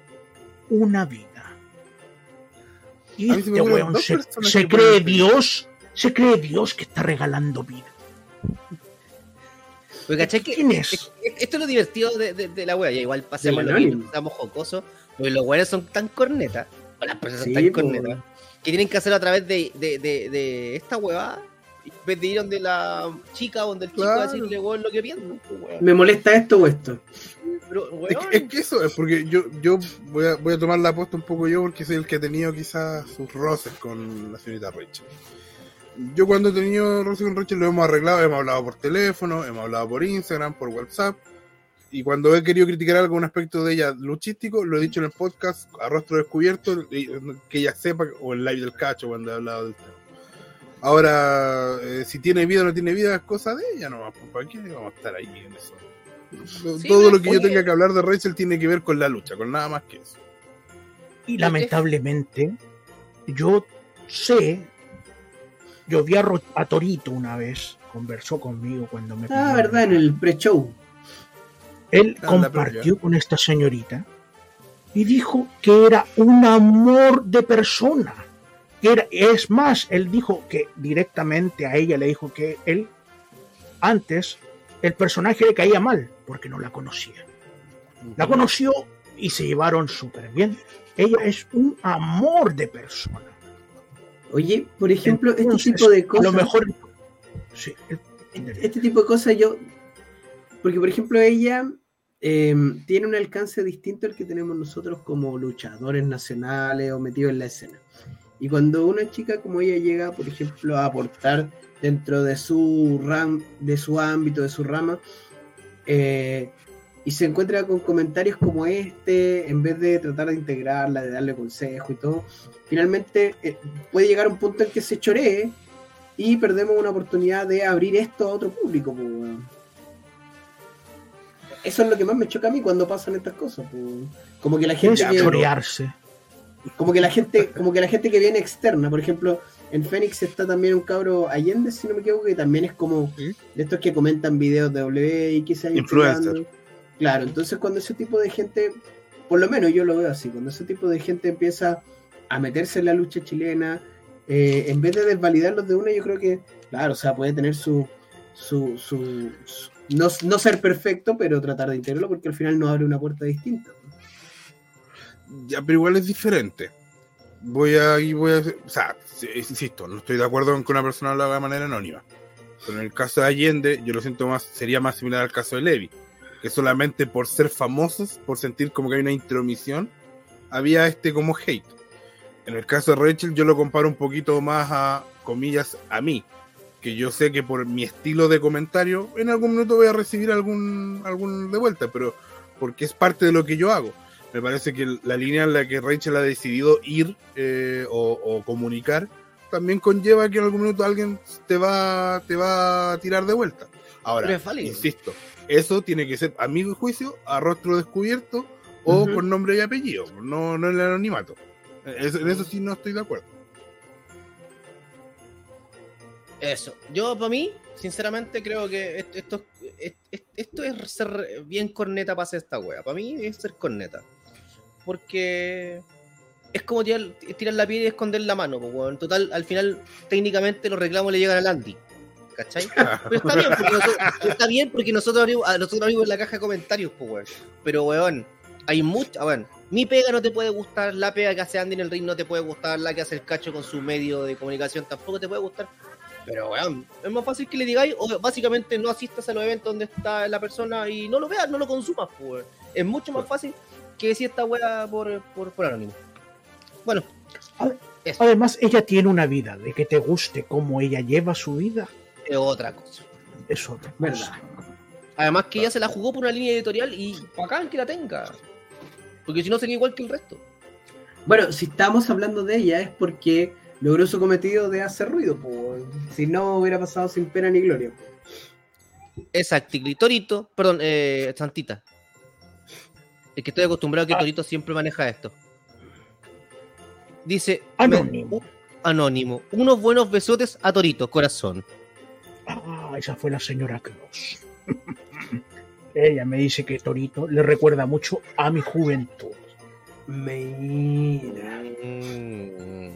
una vida. Y este weón se, se cree. Dios, se cree Dios que está regalando vida. Porque caché que ¿Quién es? es- Esto es lo divertido de, de- de la wea. Ya igual pasemos lo que estamos jocosos. Porque los weones son tan cornetas. O las personas Sí, son tan cornetas. Que tienen que hacerlo a través de, de, de, de esta hueva. En vez de ir donde la chica o donde el chico Claro. a decirle weón lo que piensan. po, weón. ¿Me molesta esto o esto? Pero, Es weón, que, es que eso es porque yo, yo voy, a, voy a tomar la apuesta un poco yo porque soy el que ha tenido quizás sus roces con la señorita Rachel. Yo cuando he tenido roces con Rachel lo hemos arreglado, hemos hablado por teléfono, hemos hablado por Instagram, por WhatsApp. Y cuando he querido criticar algún aspecto de ella luchístico, lo he dicho en el podcast a rostro descubierto, que ella sepa, o en live del cacho cuando he hablado del tema. Ahora, eh, si tiene vida o no tiene vida, es cosa de ella, no, ¿para qué vamos a estar ahí en eso? Sí, Todo lo que yo tenga que hablar de Rachel tiene que ver con la lucha, con nada más que eso. Y lamentablemente, yo sé, yo vi a, Ro- a Torito una vez, conversó conmigo cuando me Ah, pidió- verdad, en el pre-show. Él Ah, compartió con esta señorita y dijo que era un amor de persona. Que era, es más, él dijo que directamente a ella le dijo que él antes el personaje le caía mal porque no la conocía. La conoció y se llevaron súper bien. Ella es un amor de persona. Oye, por ejemplo, Entonces, este tipo de A cosas. lo mejor. Sí, este tipo de cosas yo. Porque, por ejemplo, ella eh, tiene un alcance distinto al que tenemos nosotros como luchadores nacionales o metidos en la escena. Y cuando una chica como ella llega, por ejemplo, a aportar dentro de su ram, de su ámbito, de su rama, eh, y se encuentra con comentarios como este, en vez de tratar de integrarla, de darle consejo y todo, finalmente eh, puede llegar a un punto en que se choree y perdemos una oportunidad de abrir esto a otro público. Eso es lo que más me choca a mí cuando pasan estas cosas. po. Como que la gente que, chorearse. como que la gente, como que la gente que viene externa, por ejemplo, en Fénix está también un cabro Allende, si no me equivoco, que también es como Sí. de estos que comentan videos de W y que se Influencer. integrando. Claro, entonces cuando ese tipo de gente, por lo menos yo lo veo así, cuando ese tipo de gente empieza a meterse en la lucha chilena, eh, en vez de desvalidarlos de una, yo creo que, claro, o sea, puede tener su, su, su, no, no ser perfecto, pero tratar de integrarlo porque al final nos abre una puerta distinta. Ya, pero igual es diferente. Voy a, y voy a, o sea, insisto, no estoy de acuerdo en que una persona lo haga de manera anónima. Pero en el caso de Allende, yo lo siento más, sería más similar al caso de Levi, que solamente por ser famosos, por sentir como que hay una intromisión, había este como hate. En el caso de Rachel, yo lo comparo un poquito más a, comillas, a mí. que yo sé que por mi estilo de comentario, en algún minuto voy a recibir algún, algún de vuelta, pero porque es parte de lo que yo hago. Me parece que la línea en la que Rachel ha decidido ir eh, o, o comunicar también conlleva que en algún minuto alguien te va, te va a tirar de vuelta. Ahora, insisto, eso tiene que ser, a mi juicio, a rostro descubierto o Ujú. con nombre y apellido, no, no en el anonimato. Eso- en eso sí no estoy de acuerdo. Eso. Yo, para mí, sinceramente, creo que esto, esto, es- es- esto es ser bien corneta para hacer esta wea. Para mí es ser corneta. Porque es como tirar, tirar la piedra y esconder la mano. pues, weón. Total, al final, técnicamente los reclamos le llegan al Andy. ¿Cachai? Pero está bien, porque nosotros, está bien porque nosotros abrimos, nosotros abrimos la caja de comentarios, pues, weón. Pero, weón, hay mucha. Bueno, mi pega no te puede gustar, la pega que hace Andy en el ring no te puede gustar, la que hace el cacho con su medio de comunicación tampoco te puede gustar. Pero, weón, es más fácil que le digáis, o básicamente no asistas a los eventos donde está la persona y no lo veas, no lo consumas, pues. Es mucho más fácil que decir esta weá por, por, por anónimo. Bueno, eso Además, ella tiene una vida. De que te guste cómo ella lleva su vida, es otra cosa. es otra cosa. Verdad. Además que ella se la jugó por una línea editorial y bacán que la tenga. Porque si no sería igual que el resto. Bueno, si estamos hablando de ella es porque logró su cometido de hacer ruido. po. Si no, hubiera pasado sin pena ni gloria. Exacto, y Torito, perdón, eh, Santita. Es que estoy acostumbrado a que Ah. Torito siempre maneja esto. Dice Anónimo. me- anónimo. Unos buenos besotes a Torito, corazón. Ah, esa fue la señora Claus. ella me dice que Torito le recuerda mucho a mi juventud. Mira. Mm.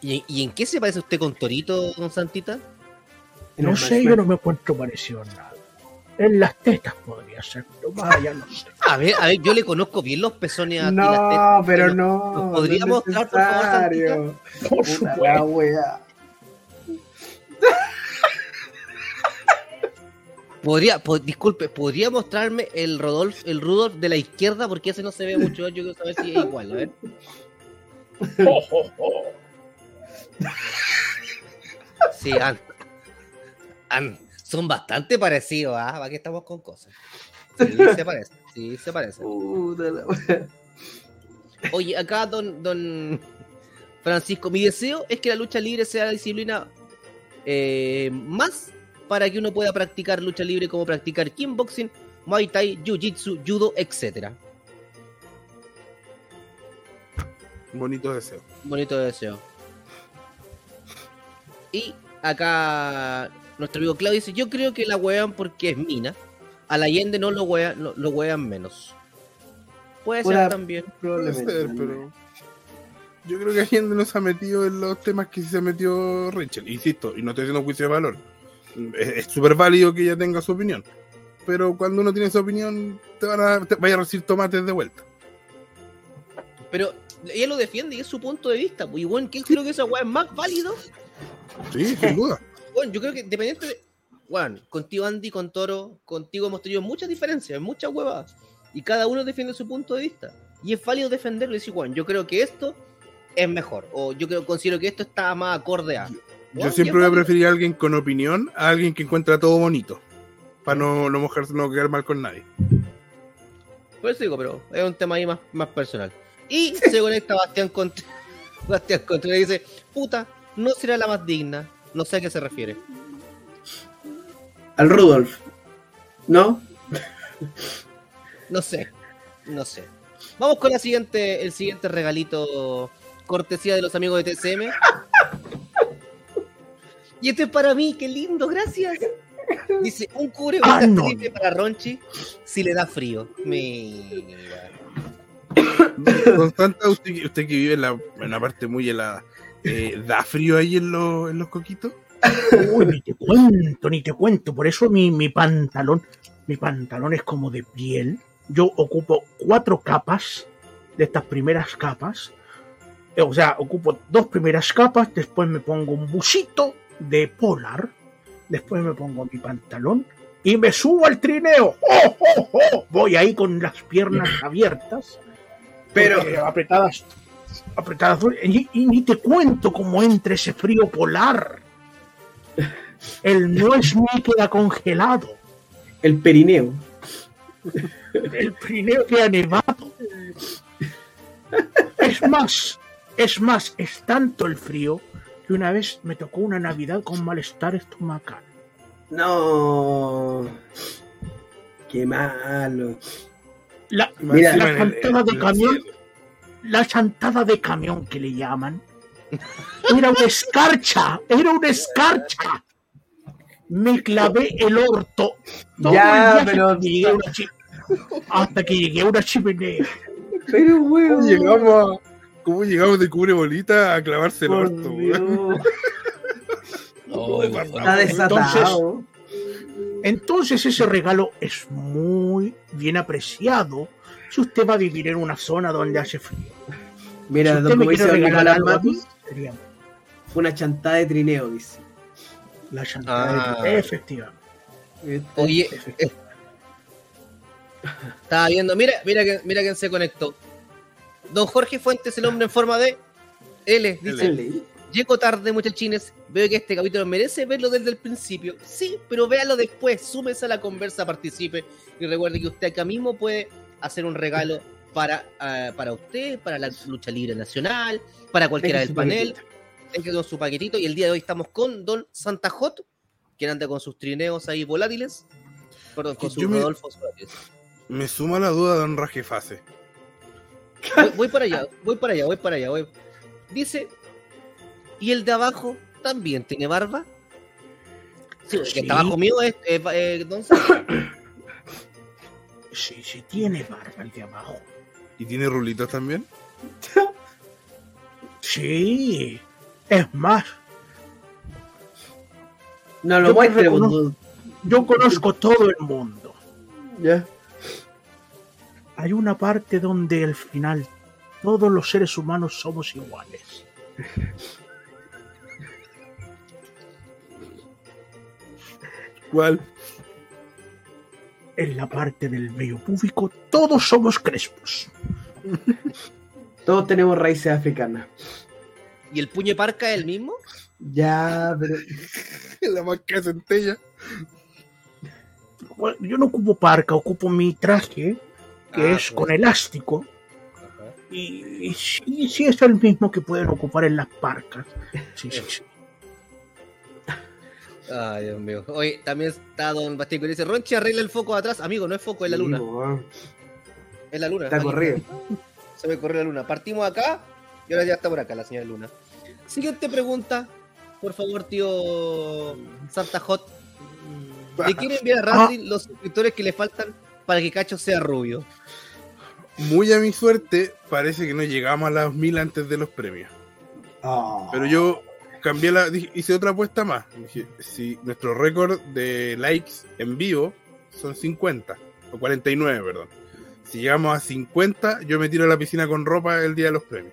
¿Y, y en qué se parece usted con Torito, don Santita? En No sé, yo no me encuentro parecido a nada. En las tetas podría ser, pero más allá no sé. A ver, a ver, yo le conozco bien los pezones a y las No, tetas, pero no. ¿nos podría no mostrar, por favor, necesario. Por supuesto. Podría, po- disculpe, ¿podría mostrarme el Rodolf, el Rudolf de la izquierda? Porque ese no se ve mucho. Yo quiero saber si es igual, a ver. Oh, oh, oh. Sí, han- han- son bastante parecidos, ¿ah? ¿Para qué estamos con cosas? Sí, se parece, sí, se parece. La. Oye, acá don, don Francisco, mi deseo es que la lucha libre sea la disciplina eh, más para que uno pueda practicar lucha libre como practicar kickboxing, muay thai, jiu-jitsu, judo, etcétera. Bonito deseo. Bonito deseo. Y acá nuestro amigo Claudio dice, yo creo que la wean porque es mina. A la Allende no lo wean, lo, lo wean menos. Puede ser también. Puede Probablemente. ser, pero. Yo creo que Allende no se ha metido en los temas que sí se ha metido Rachel. Insisto, y no estoy haciendo juicio de valor. Es súper válido que ella tenga su opinión. Pero cuando uno tiene su opinión, te van a, te vaya a recibir tomates de vuelta. Pero ella lo defiende y es su punto de vista. pues, Y bueno, que creo que esa weá es más válido. Sí, sin duda. Bueno, yo creo que dependiente de. Bueno, contigo Andy, con Toro, contigo hemos tenido muchas diferencias, muchas huevas. Y cada uno defiende su punto de vista. Y es válido defenderlo y decir, bueno, yo creo que esto es mejor. O yo creo, considero que esto está más acorde a. Yo siempre voy a preferir a alguien con opinión a alguien que encuentra todo bonito. Para no, no mojarse, no quedar mal con nadie. Por eso digo, pero es un tema ahí más, más personal. Y se conecta Bastián Contreras. Bastián Contreras y dice, puta, no será la más digna. No sé a qué se refiere. Al Rudolf. ¿No? No sé, no sé. Vamos con la siguiente, el siguiente regalito cortesía de los amigos de TCM. Y este es para mí, qué lindo, gracias. Dice, un cubre Ah, no. para Ronchi si le da frío. Mira. Constanta, usted, usted que vive en, la, en una parte muy helada, eh, ¿da frío ahí en, los- en los coquitos? Uy, ni te cuento, ni te cuento. Por eso mi, mi pantalón, mi pantalón es como de piel. Yo ocupo cuatro capas de estas primeras capas. Eh, O sea, ocupo dos primeras capas, después me pongo un busito de polar, después me pongo mi pantalón y me subo al trineo. ¡Oh, oh, oh! Voy ahí con las piernas abiertas, Pero- porque apretadas, apretadas. Y, y ni te cuento cómo entra ese frío polar. El no es ni queda congelado. El perineo. El Pirineo queda nevado. Es más, es más, es tanto el frío que una vez me tocó una Navidad con malestar estomacal. No. Qué malo. La, Mira, chantada de camión, la chantada de camión que le llaman, era una escarcha, era una escarcha. Me clavé el orto. todo Ya, el pero- hasta que llegué a una chi- hasta que llegué a una chimenea. Pero ¿Cómo weón. llegamos, a- ¿Cómo llegamos de cubre bolita a clavarse el orto, weón? Está desatado. Entonces ese regalo es muy bien apreciado si usted va a vivir en una zona donde hace frío. Mira, si usted me quiere regalar algo a mí, sería fue una chantada de trineo, dice. la chantada Ah. de efectivamente. Oye, eh, estaba viendo, mira, mira, mira quién se conectó. Don Jorge Fuentes, el hombre en forma de L, dice, L. llego tarde muchachines, veo que este capítulo merece verlo desde el principio. Sí, pero véalo después, súmese a la conversa, participe y recuerde que usted acá mismo puede hacer un regalo para, ah, para usted, para la lucha libre nacional, para cualquiera del panel. Deje con su paquetito y el día de hoy estamos con Don Santa Hot, quien anda con sus trineos ahí volátiles. Perdón, con sus me- Rodolfo. Me suma la duda don Rajefase. Voy, voy para allá, voy para allá, voy para allá. Voy. Dice, ¿y el de abajo también tiene barba? Sí, el que Sí. está abajo mío es, es- eh, Don Santa. Sí, sí tiene barba el de abajo. ¿Y tiene rulitos también? Sí, es más, No lo Yo te vos, reconozco. yo conozco todo el mundo. Ya. Hay una parte donde al final todos los seres humanos somos iguales. ¿Cuál? En la parte del vello público todos somos crespos. Todos tenemos raíces africanas. ¿Y el puño de parca es el mismo? Ya, pero. La marca centella. Bueno, yo no ocupo parca, ocupo mi traje, que Ah, es pues. con elástico. Y, y sí, sí es el mismo que pueden ocupar en las parcas. Sí, sí, sí. Ay, Dios mío. Oye, también está Don Bastico y dice, Ronchi, arregla el foco de atrás. Amigo, no es foco, es la luna. weón. Es la luna. Está corrido. Se me corrió la luna. Partimos acá y ahora ya está por acá la señora Luna. Siguiente pregunta, por favor, tío Santa Hot. ¿Le quiere enviar a Randy los suscriptores que le faltan para que Cacho sea rubio? Muy a mi suerte, parece que no llegamos a las mil antes de los premios. Ah. Pero yo cambié la. dije- hice otra apuesta más. Dije, si nuestro récord de likes en vivo son 50, o 49, perdón. Si llegamos a 50, yo me tiro a la piscina con ropa el día de los premios.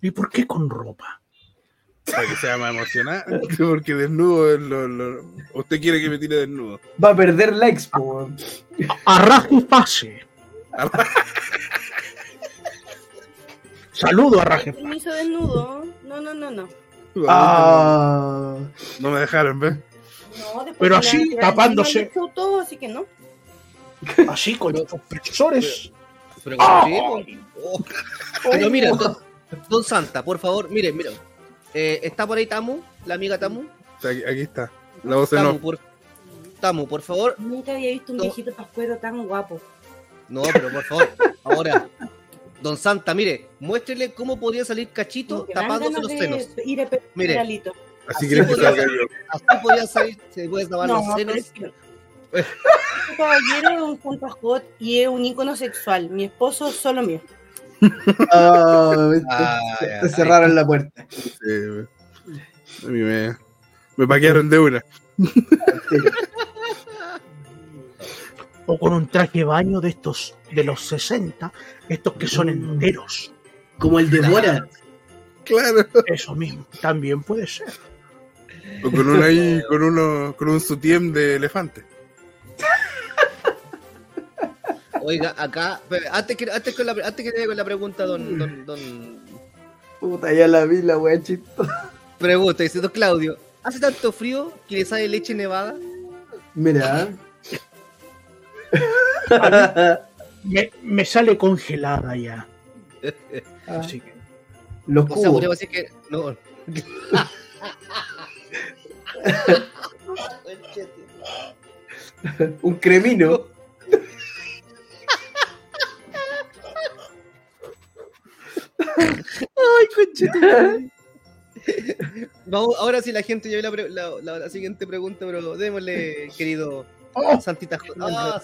¿Y por qué con ropa? Para que sea más emocionante, porque desnudo es lo, lo- Usted quiere que me tire desnudo. Va a perder likes, po, weón. Arraje y pase. Saludo a Raje. Permiso desnudo. No, no, no, no. Ah. No me dejaron, ¿ves? No, después Pero me así, tapándose. todo, así que no. Así con los profesores. Pero, sí, oh. Pero mira, don, don Santa, por favor, mire, mira. Eh, ¿Está por ahí Tamu? La amiga Tamu. Aquí, aquí está. La voz Tamu, off. por, Tamu, por favor. Nunca había visto un No. viejito pascuero tan guapo. No, pero por favor, ahora. Don Santa, mire, muéstrele cómo podría salir Cachito que tapándose los senos. Ir a pe- Mire. Así Así que podría yo. Así podría salir, se puede tapar No, los pero senos. es que- Este caballero es un Santa Hot y es un ícono sexual. Mi esposo es solo mío. Ah, Ah, te- ya, te ahí cerraron la puerta. Sí, a mí me, me paquearon de una. O con un traje de baño de estos de los 60, estos que son enteros. Como el de Borat. Claro. Eso mismo, también puede ser. O con un ahí, con uno, con un sutiem de elefante. Oiga, acá, antes que, antes, con la, antes que te con la pregunta, don, don, don, Puta, ya la vi, la wea chistosa. Pregunta, dice Don Claudio. ¿Hace tanto frío que le sale leche nevada? Mira. Me, me sale congelada ya. Así que. Los O sea, cubos. podríamos decir que. No. Un cremino. Ay, conchetumare. Vamos, ahora sí la gente ya ve la, pre- la- la- la siguiente pregunta, pero démosle, querido ¡Oh! Santita. J- Ah,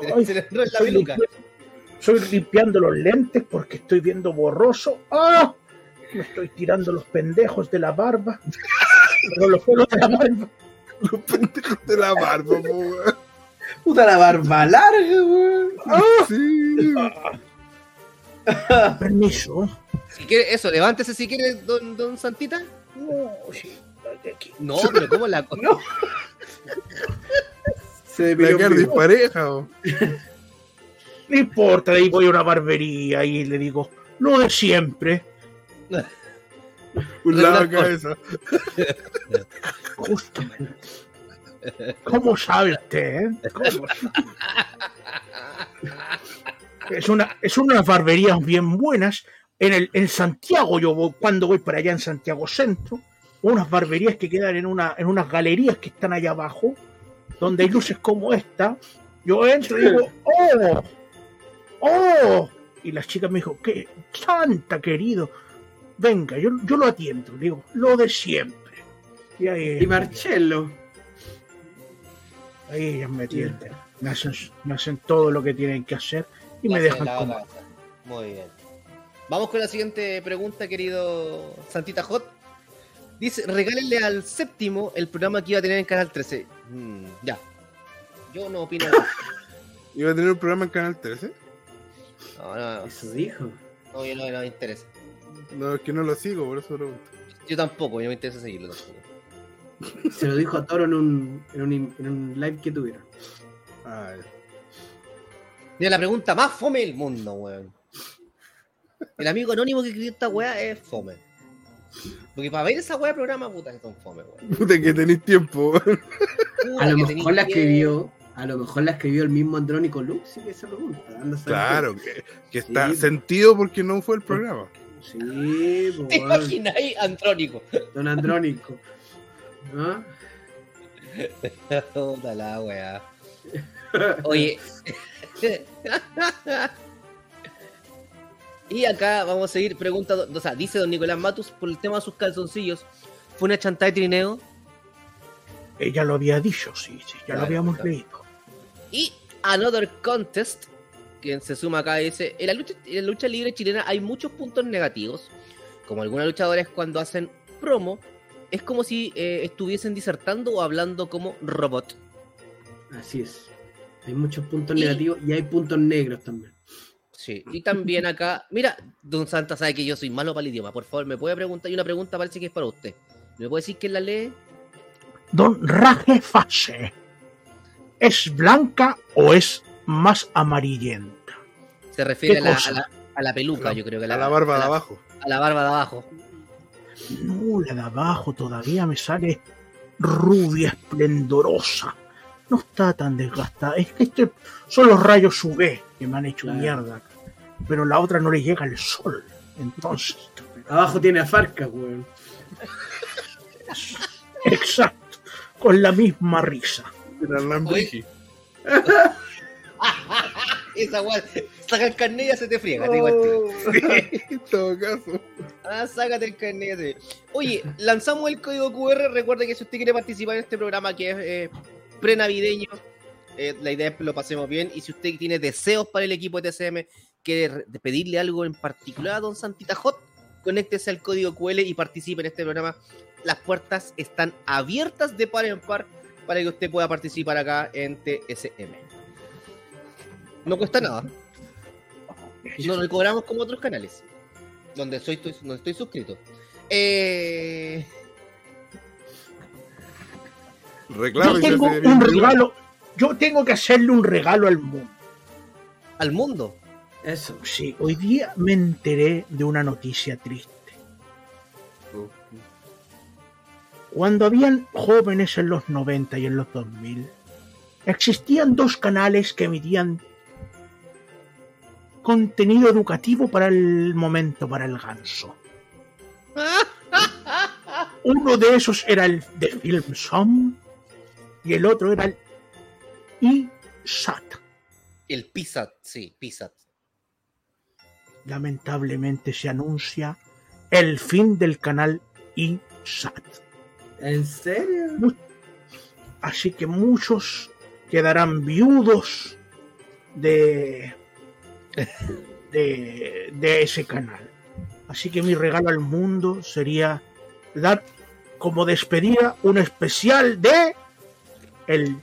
se, le- se le la estoy, peluca. estoy limpiando los lentes porque estoy viendo borroso. ¡Ah! Me estoy tirando los pendejos de la barba. Pero los pelos de la barba. Los pendejos de la barba. Puta la barba larga, weón. Sí. Permiso. Si quiere, eso, levántese si quiere, don, don Santita. No, sí, aquí. No, pero ¿cómo la.? No. Se La bigote. dispareja, o. No importa, de ahí voy a una barbería y le digo, lo de siempre. Un lado de cabeza. Justamente. ¿Cómo sabe usted? eh? ¿Cómo sabe? Es una, es unas barberías bien buenas. En, el, en Santiago, yo voy- cuando voy para allá en Santiago Centro, unas barberías que quedan en, una, en unas galerías que están allá abajo, donde hay luces como esta. Yo entro y digo, ¡oh! ¡oh! Y la chica me dijo, ¿qué? Santa, querido. Venga, yo, yo lo atiendo. Digo, lo de siempre. Y ahí, Y Marcello. ahí ellas me atienden. Me hacen, me hacen todo lo que tienen que hacer y me dejan como. Muy bien. Vamos con la siguiente pregunta, querido Santita Hot. Dice, regálenle al séptimo el programa que iba a tener en Canal 13. Mm, ya. Yo no opino. Iba a tener un programa en Canal 13. No, no, no. Eso dijo. No, yo no, no me interesa. No, es que no lo sigo, por eso pregunto. Yo tampoco, yo me interesa seguirlo tampoco. Se lo dijo a Toro en un, en un, en un live que tuvieron. Ah, ya. Mira, la pregunta más fome del mundo, weón. El amigo anónimo que escribió esta weá es fome. Porque para ver esa weá de programa, puta que son fome, weón. Puta que tenéis tiempo. Puta A lo mejor la escribió. A lo mejor la escribió el mismo Andrónico Lux, sí que se pregunta. Claro, que, que está Sí. sentido porque no fue el programa. Sí, pues, ¿Te bueno, imagináis, Andrónico? don Andrónico. ¿Ah? Puta la weá. Oye. Y acá vamos a seguir preguntando. O sea, dice don Nicolás Matus por el tema de sus calzoncillos. ¿Fue una chantada de trineo? Ella lo había dicho, sí, sí, ya Claro, lo habíamos claro. leído. Y Another Contest, quien se suma acá, dice: En la lucha, en la lucha libre chilena hay muchos puntos negativos. Como algunos luchadores cuando hacen promo, es como si eh, estuviesen disertando o hablando como robot. Así es. Hay muchos puntos Y- negativos y hay puntos negros también. Sí, y también acá, mira, Don Santa sabe que yo soy malo para el idioma, por favor, me puede preguntar, y una pregunta parece que es para usted. ¿Me puede decir quién la lee? Don Raje Fase, ¿es blanca o es más amarillenta? Se refiere ¿Qué a la, cosa? a, la, a la peluca, yo creo que A la barba a de la- abajo. A la barba de abajo. No, la de abajo todavía me sale rubia, esplendorosa. No está tan desgastada. Es que este son los rayos UV que me han hecho Claro. mierda. Pero la otra no le llega el sol. Entonces, Abajo tiene a Farca, weón. exacto, con la misma risa. Era Lambrigi. Esa weá, saca el carnet y ya se te friega, al tiro. En todo caso. Ah, sácate el carnet. Oye, lanzamos el código QR. Recuerde que si usted quiere participar en este programa que es eh, pre-navideño, eh, la idea es que lo pasemos bien. Y si usted tiene deseos para el equipo de TCM, quiere re- pedirle algo en particular a Don Santita Hot, conéctese al código QR y participe en este programa. Las puertas están abiertas de par en par para que usted pueda participar acá en TSM. No cuesta nada. No lo cobramos como otros canales. Donde soy, donde estoy suscrito. Eh, Yo tengo un bien. regalo. Yo tengo que hacerle un regalo al mundo. al mundo. Eso. Sí, hoy día me enteré de una noticia triste. Cuando habían jóvenes en los 90 y en los 2000, existían dos canales que emitían contenido educativo para el momento, para el ganso. Uno de esos era el de Film Som y el otro era el ISAT. El PISAT, sí, PISAT. Lamentablemente se anuncia el fin del canal ISAT. ¿En serio? Así que muchos quedarán viudos de, de, de ese canal. Así que mi regalo al mundo sería dar como despedida un especial de el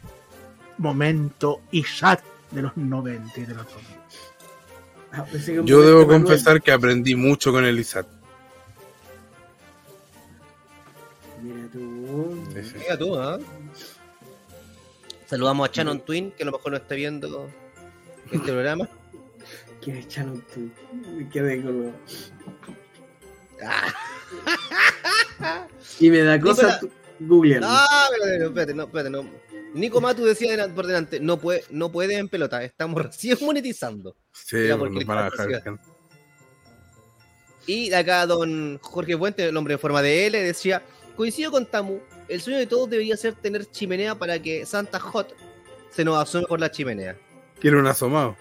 momento ISAT de los 90 y de los 2000. Ah, Yo debo Manuel. confesar que aprendí mucho con el ISAT. Mira tú. Sí. Mira tú, ¿ah? Saludamos a Shannon Twin, que a lo mejor no está viendo este programa. ¿Quién es Shannon tú? Me quedé con Y me da cosa googlear. No, pero, espérate, no, espérate, no. Nico Matu decía delan- por delante, no puede, no puede en pelota, estamos recién monetizando. Sí, Mira, pues, porque nos van a la dejar. capacidad. Y de acá don Jorge Puente, el hombre en forma de L, decía, coincido con Tamu, el sueño de todos debería ser tener chimenea para que Santa Hot se nos asome por la chimenea. Quiero un asomado.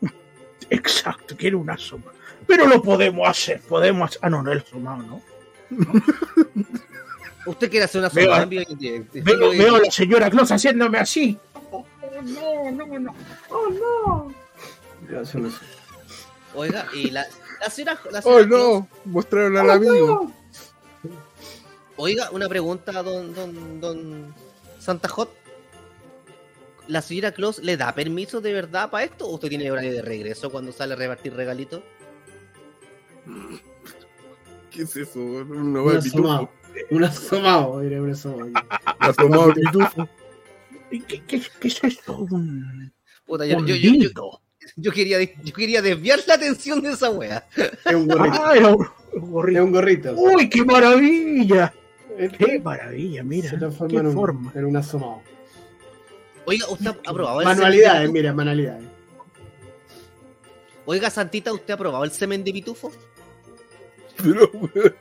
Exacto, quiero una soma. Pero lo podemos hacer, podemos hacer. Ah, no, no el asomado, ¿no? ¿Usted quiere hacer una Veo- asomada en vivo y en directo? Veo, veo a la señora Claus haciéndome así. Oh, no, no, no. Oh, no. No. Oiga, y la, la señora, la ¡Oh, señora Claus- no! Mostraron al amigo. Oiga, una pregunta, don, don, don Santa Hot. ¿La señora Claus le da permiso de verdad para esto? ¿O usted tiene horario de regreso cuando sale a repartir regalitos? ¿Qué es eso? Un Un asomado. pitufo. Un asomado, diré un asomado. Pitufo. ¿Y ¿Qué, qué, qué es esto? Un, Puta, yo, un yo, yo, yo, dildo. yo quería, yo quería desviar la atención de esa wea. Es un gorrito. Ah, era un, gorrito. un gorrito. ¡Uy, qué maravilla! ¡Qué maravilla! Mira, se transforma qué en un, forma. en un asomado. Oiga, ¿usted ha aprobado el Manualidades, de mira, manualidades. pitufo? Oiga, Santita, ¿usted ha probado el semen de pitufo? Pero, weón,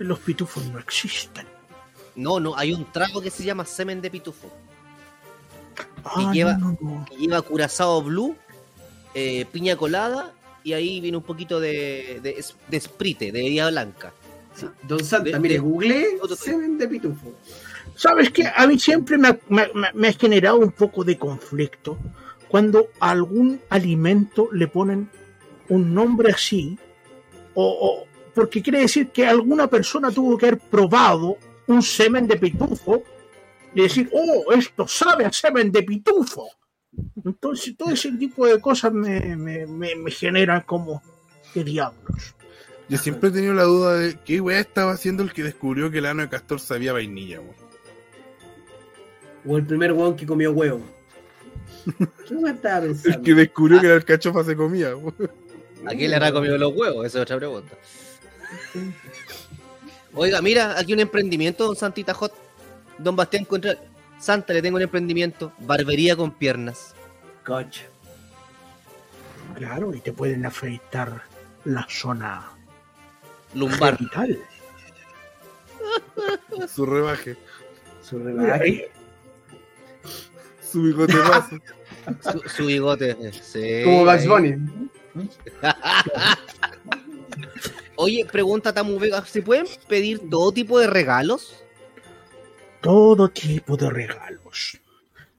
Los pitufos no existen. No, no, hay un trago que se llama semen de pitufo. Ah, lleva- no, no, no. que lleva curazao blue, eh, piña colada y ahí viene un poquito de, de, de sprite, de herida blanca. Sí. Don Santa, De- mire, otro- semen de pitufo. ¿Sabes qué? A mí siempre me ha, me- me- me ha generado un poco de conflicto cuando a algún alimento le ponen un nombre así, o, o- porque quiere decir que alguna persona tuvo que haber probado un semen de pitufo y decir, oh, esto sabe a semen de pitufo. Entonces, todo ese tipo de cosas me, me, me- me generan como, ¿qué diablos? Yo siempre he tenido la duda de qué weá estaba haciendo el que descubrió que el ano de castor sabía vainilla, weón. O el primer weón que comió huevo. ¿Qué me estaba El que descubrió que era el cachofa se comía, weón. ¿A quién le habrá comido los huevos? Esa es otra pregunta. Oiga, mira, aquí un emprendimiento, don Santita Hot. Don Bastián Contreras. Santa, le tengo un emprendimiento. Barbería con piernas. Coche. Claro, y te pueden afeitar la zona Lumbar. genital. Su rebaje, Su rebaje. su bigote paso. Su, su bigote. Sí, Como Bugs. Bunny. Oye, pregunta Tamu Vega, ¿se pueden pedir todo tipo de regalos? todo tipo de regalos.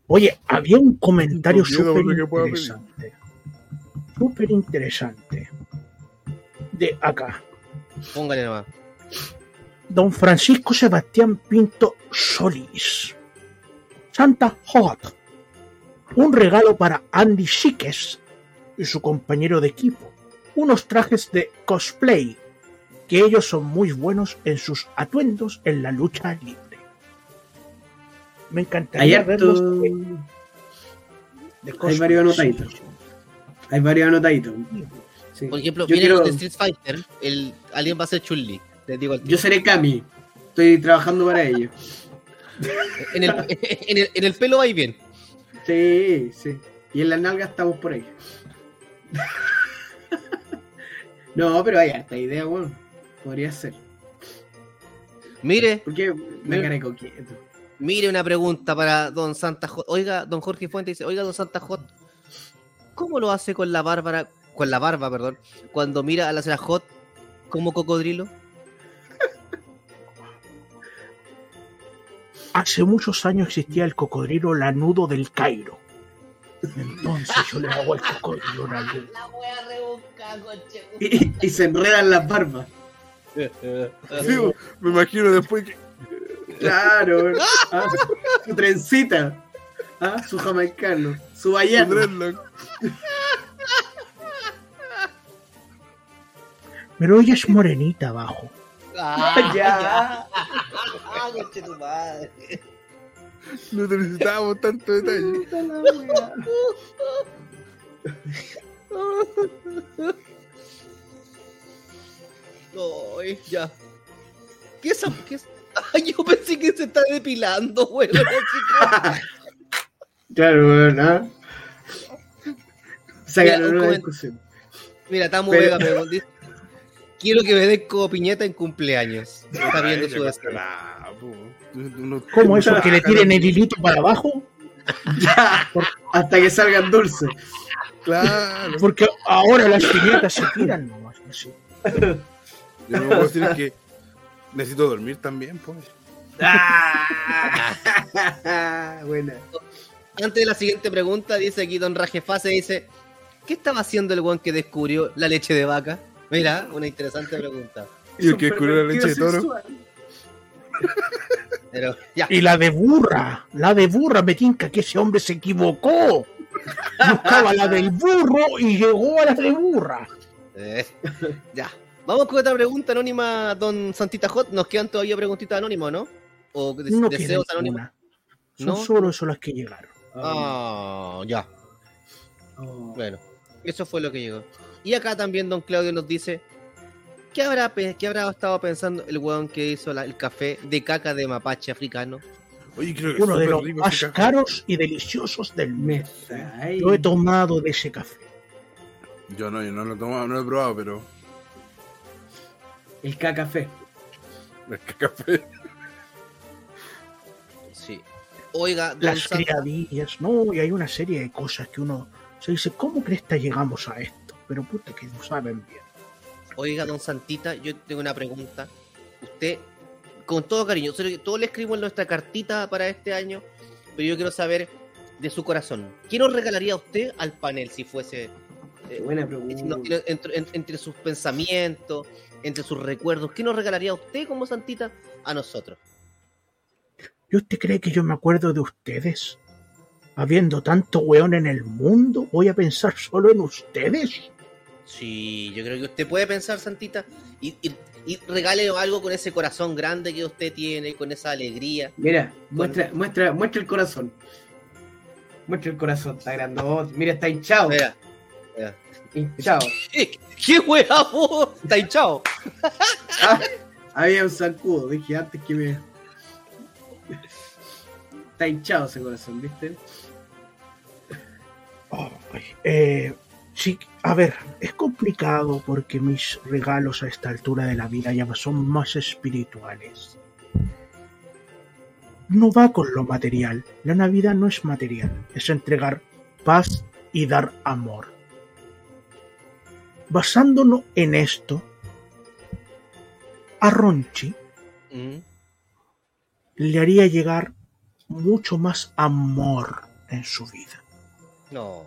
Oye, había un comentario súper interesante. Súper interesante. De acá. Póngale nomás. Don Francisco Sebastián Pinto Solís. Santa Hot. Un regalo para Andy Siques y su compañero de equipo. Unos trajes de cosplay, que ellos son muy buenos en sus atuendos en la lucha libre. Me Hay encantaría harto. verlos de Hay cosplay. varios anotaditos. Hay varios anotaditos. Sí. Por ejemplo, Yo quiero- los de Street Fighter. El, alguien va a ser Chun-Li. Yo seré Kami. Estoy trabajando para ello. En el, en el, en el pelo va y bien. Sí, sí. Y en las nalgas estamos por ahí. no, pero hay harta idea, weón. Podría ser. Mire, Porque me gané coqueto. mire una pregunta para don Santa Hot. Oiga, don Jorge Fuente dice, oiga, don Santa Hot, ¿cómo lo hace con la bárbara, con la barba, perdón, cuando mira a la señora Hot como cocodrilo? Hace muchos años existía el cocodrilo lanudo del Cairo. Entonces yo le hago al cocodrilo lanudo. La wea rebusca, coche. Y, y se enredan las barbas. Sí, me imagino después que. Claro. Ah, su trencita. Ah, su jamaicano. Su dreadlock. Pero ella es morenita abajo. Ah, Ya. Ah, tu madre. No necesitábamos tanto detalle. Ay, ya. ¿Qué es esa- qué es? Ay, yo pensé que se está depilando, así Claro, weón. Sácalo Mira, un una discusión. Mira, estamos Pero- Vega me dice, Quiero que me den como piñata en cumpleaños. Está viendo su deseo. ¿Cómo eso? ¿Que le tiren el hilito para abajo? Ya, hasta que salgan dulces. Claro. Porque ahora las piñatas se tiran nomás. así. Yo no puedo decir que necesito dormir también, pues. Ah, buena. Antes de la siguiente pregunta, dice aquí Don Rajefase, dice, ¿qué estaba haciendo el weón que descubrió la leche de vaca? Mira, una interesante pregunta. Y el que descubrió la leche de toro. Sexual. Pero ya, Y la de burra, la de burra, me tinca que ese hombre se equivocó. Buscaba la del burro y llegó a la de burra. eh, ya. Vamos con otra pregunta anónima, Don Santita Hot. Nos quedan todavía preguntitas anónimas, ¿no? O de- No deseos anónimos. Son ¿No? solo eso las que llegaron. Ah, ya. Oh. Bueno, eso fue lo que llegó. Y acá también Don Claudio nos dice, ¿qué habrá, qué habrá estado pensando el weón que hizo la- el café de caca de mapache africano? Oye, creo que Uno de los más caros y deliciosos del Me mes. ahí. Yo he tomado de ese café. Yo no, yo no lo he tomado, no lo he probado, pero El cacafé. el café. Sí. Oiga, Don Las Santa- criadillas, no, y hay una serie de cosas que uno se dice, ¿cómo cresta llegamos a esto? Pero puta que no saben bien. Oiga, don Santita, yo tengo una pregunta. Usted, con todo cariño, que todos le escribimos en nuestra cartita para este año, pero yo quiero saber de su corazón. ¿Qué nos regalaría usted al panel si fuese Qué eh, buena pregunta. entre, en- entre sus pensamientos, entre sus recuerdos? ¿Qué nos regalaría usted como Santita a nosotros? ¿Y usted cree que yo me acuerdo de ustedes? Habiendo tanto weón en el mundo, ¿voy a pensar solo en ustedes? Sí, yo creo que usted puede pensar, Santita, y, y, y regale algo con ese corazón grande que usted tiene, con esa alegría. Mira, muestra, muestra, muestra el corazón. Muestra el corazón, está grandote. Mira, está hinchado. Mira. Hinchado. ¿Qué, qué wea, vos? Está hinchado. Ah, había un zancudo, dije antes que me. Está hinchado ese corazón, ¿viste? Ay, eh, sí, a ver, es complicado porque mis regalos a esta altura de la vida ya son más espirituales. No va con lo material. La Navidad no es material, es entregar paz y dar amor. Basándonos en esto, a Ronchi Mm. le haría llegar mucho más amor en su vida. No.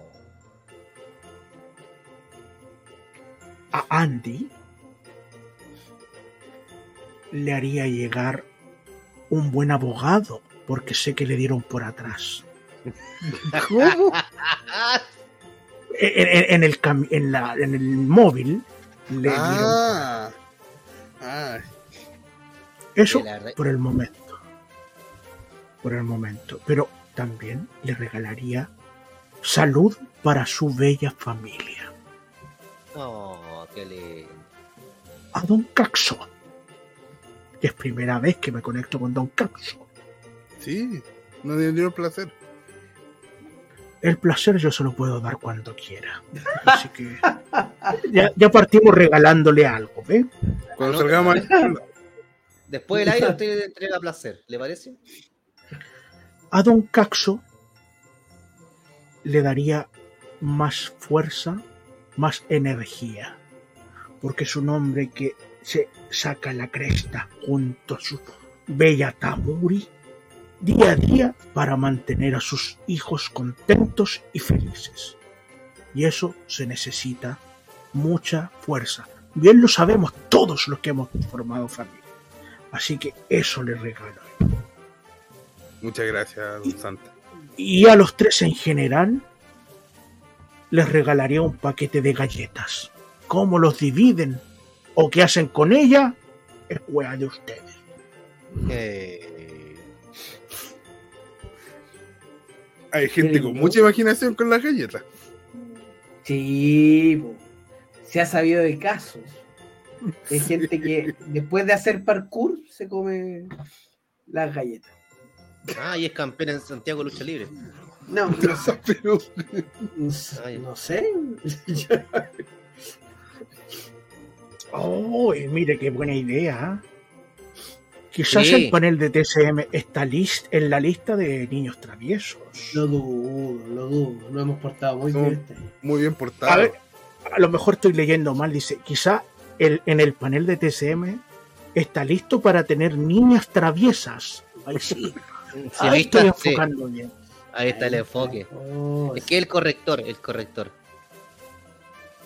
a Andy le haría llegar un buen abogado, porque sé que le dieron por atrás. ¿Cómo? En, en- en el, cam- en, la- en el móvil le dieron Ah, ah, eso por el momento. Por el momento. Pero también le regalaría salud para su bella familia. No, qué lindo. A Don que es primera vez que me conecto con Don Caxo. Sí, no dio placer. El placer yo se lo puedo dar cuando quiera. Así que ya, ya partimos regalándole algo, ¿ve? Cuando salgamos Después del aire usted le entrega placer, ¿le parece? A Don Caxo le daría más fuerza, más energía, porque es un hombre que se saca la cresta junto a su bella Tamuri día a día para mantener a sus hijos contentos y felices. Y eso se necesita mucha fuerza. Bien lo sabemos todos los que hemos formado familia. Así que eso le regalo. muchas gracias, don Santa. Y a los tres en general les regalaría un paquete de galletas. ¿Cómo los dividen o qué hacen con ella? Es hueá de ustedes. Eh, Hay gente con mucha imaginación con las galletas. Sí, po. se ha sabido de casos. Hay gente que después de hacer parkour se come las galletas. Ah, y es campeón en Santiago Lucha Libre. No, no sé. Pero No sé. Ay. no sé. Oh, mire qué buena idea. ¿eh? Quizás Sí. el panel de TCM está list en la lista de niños traviesos. Lo dudo, lo dudo. Nos hemos portado muy No. bien. muy bien A portado. ver, a lo mejor estoy leyendo mal. Dice, quizá el, en el panel de TCM está listo para tener niñas traviesas. Ahí sí. Sí, Ahí estoy está, sí, enfocando bien. ahí está el enfoque. Oh, Es que el corrector, el corrector.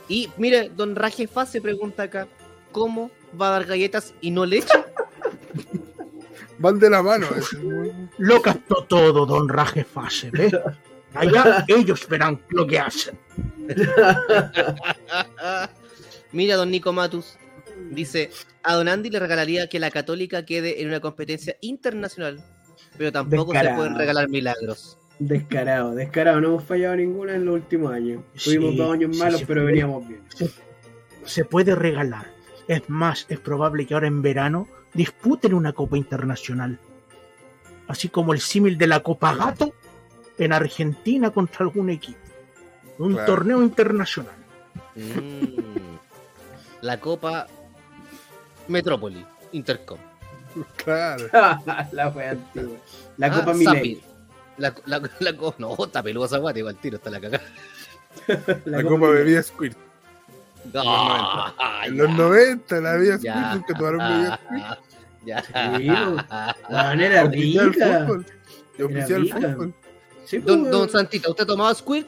Y mire, don Rajefa se pregunta acá, ¿cómo va a dar galletas y no leche? Van de la mano. Lo captó todo, don Rajefase, ¿ves? Allá ellos verán lo que hacen. Mira, don Nico Matus dice, a don Andy le regalaría que la católica quede en una competencia internacional, pero tampoco se Descarado. pueden regalar milagros. Descarado, descarado. No hemos fallado ninguna en los últimos años. Tuvimos Sí, dos años sí, malos, sí, pero veníamos bien. Se puede regalar. Es más, es probable que ahora en verano disputen una Copa Internacional. Así como el símil de la Copa Gato en Argentina contra algún equipo. Un Claro. torneo internacional. Mm. La Copa Metrópoli, Intercom. Claro. la wea antigua. La Ah, Copa. Milenio. La, la, la, co- no, está peluda guata, igual tiro, está la cagada. La, copa bebida Squirt. Ah, En los 90 la bebida Squirt, nunca tomaron bebida Squirt. Ya. Sí, La manera Oficial rica. fútbol. Oficial rica. fútbol. Sí, Don, don Santita, ¿usted ha tomado Squirt?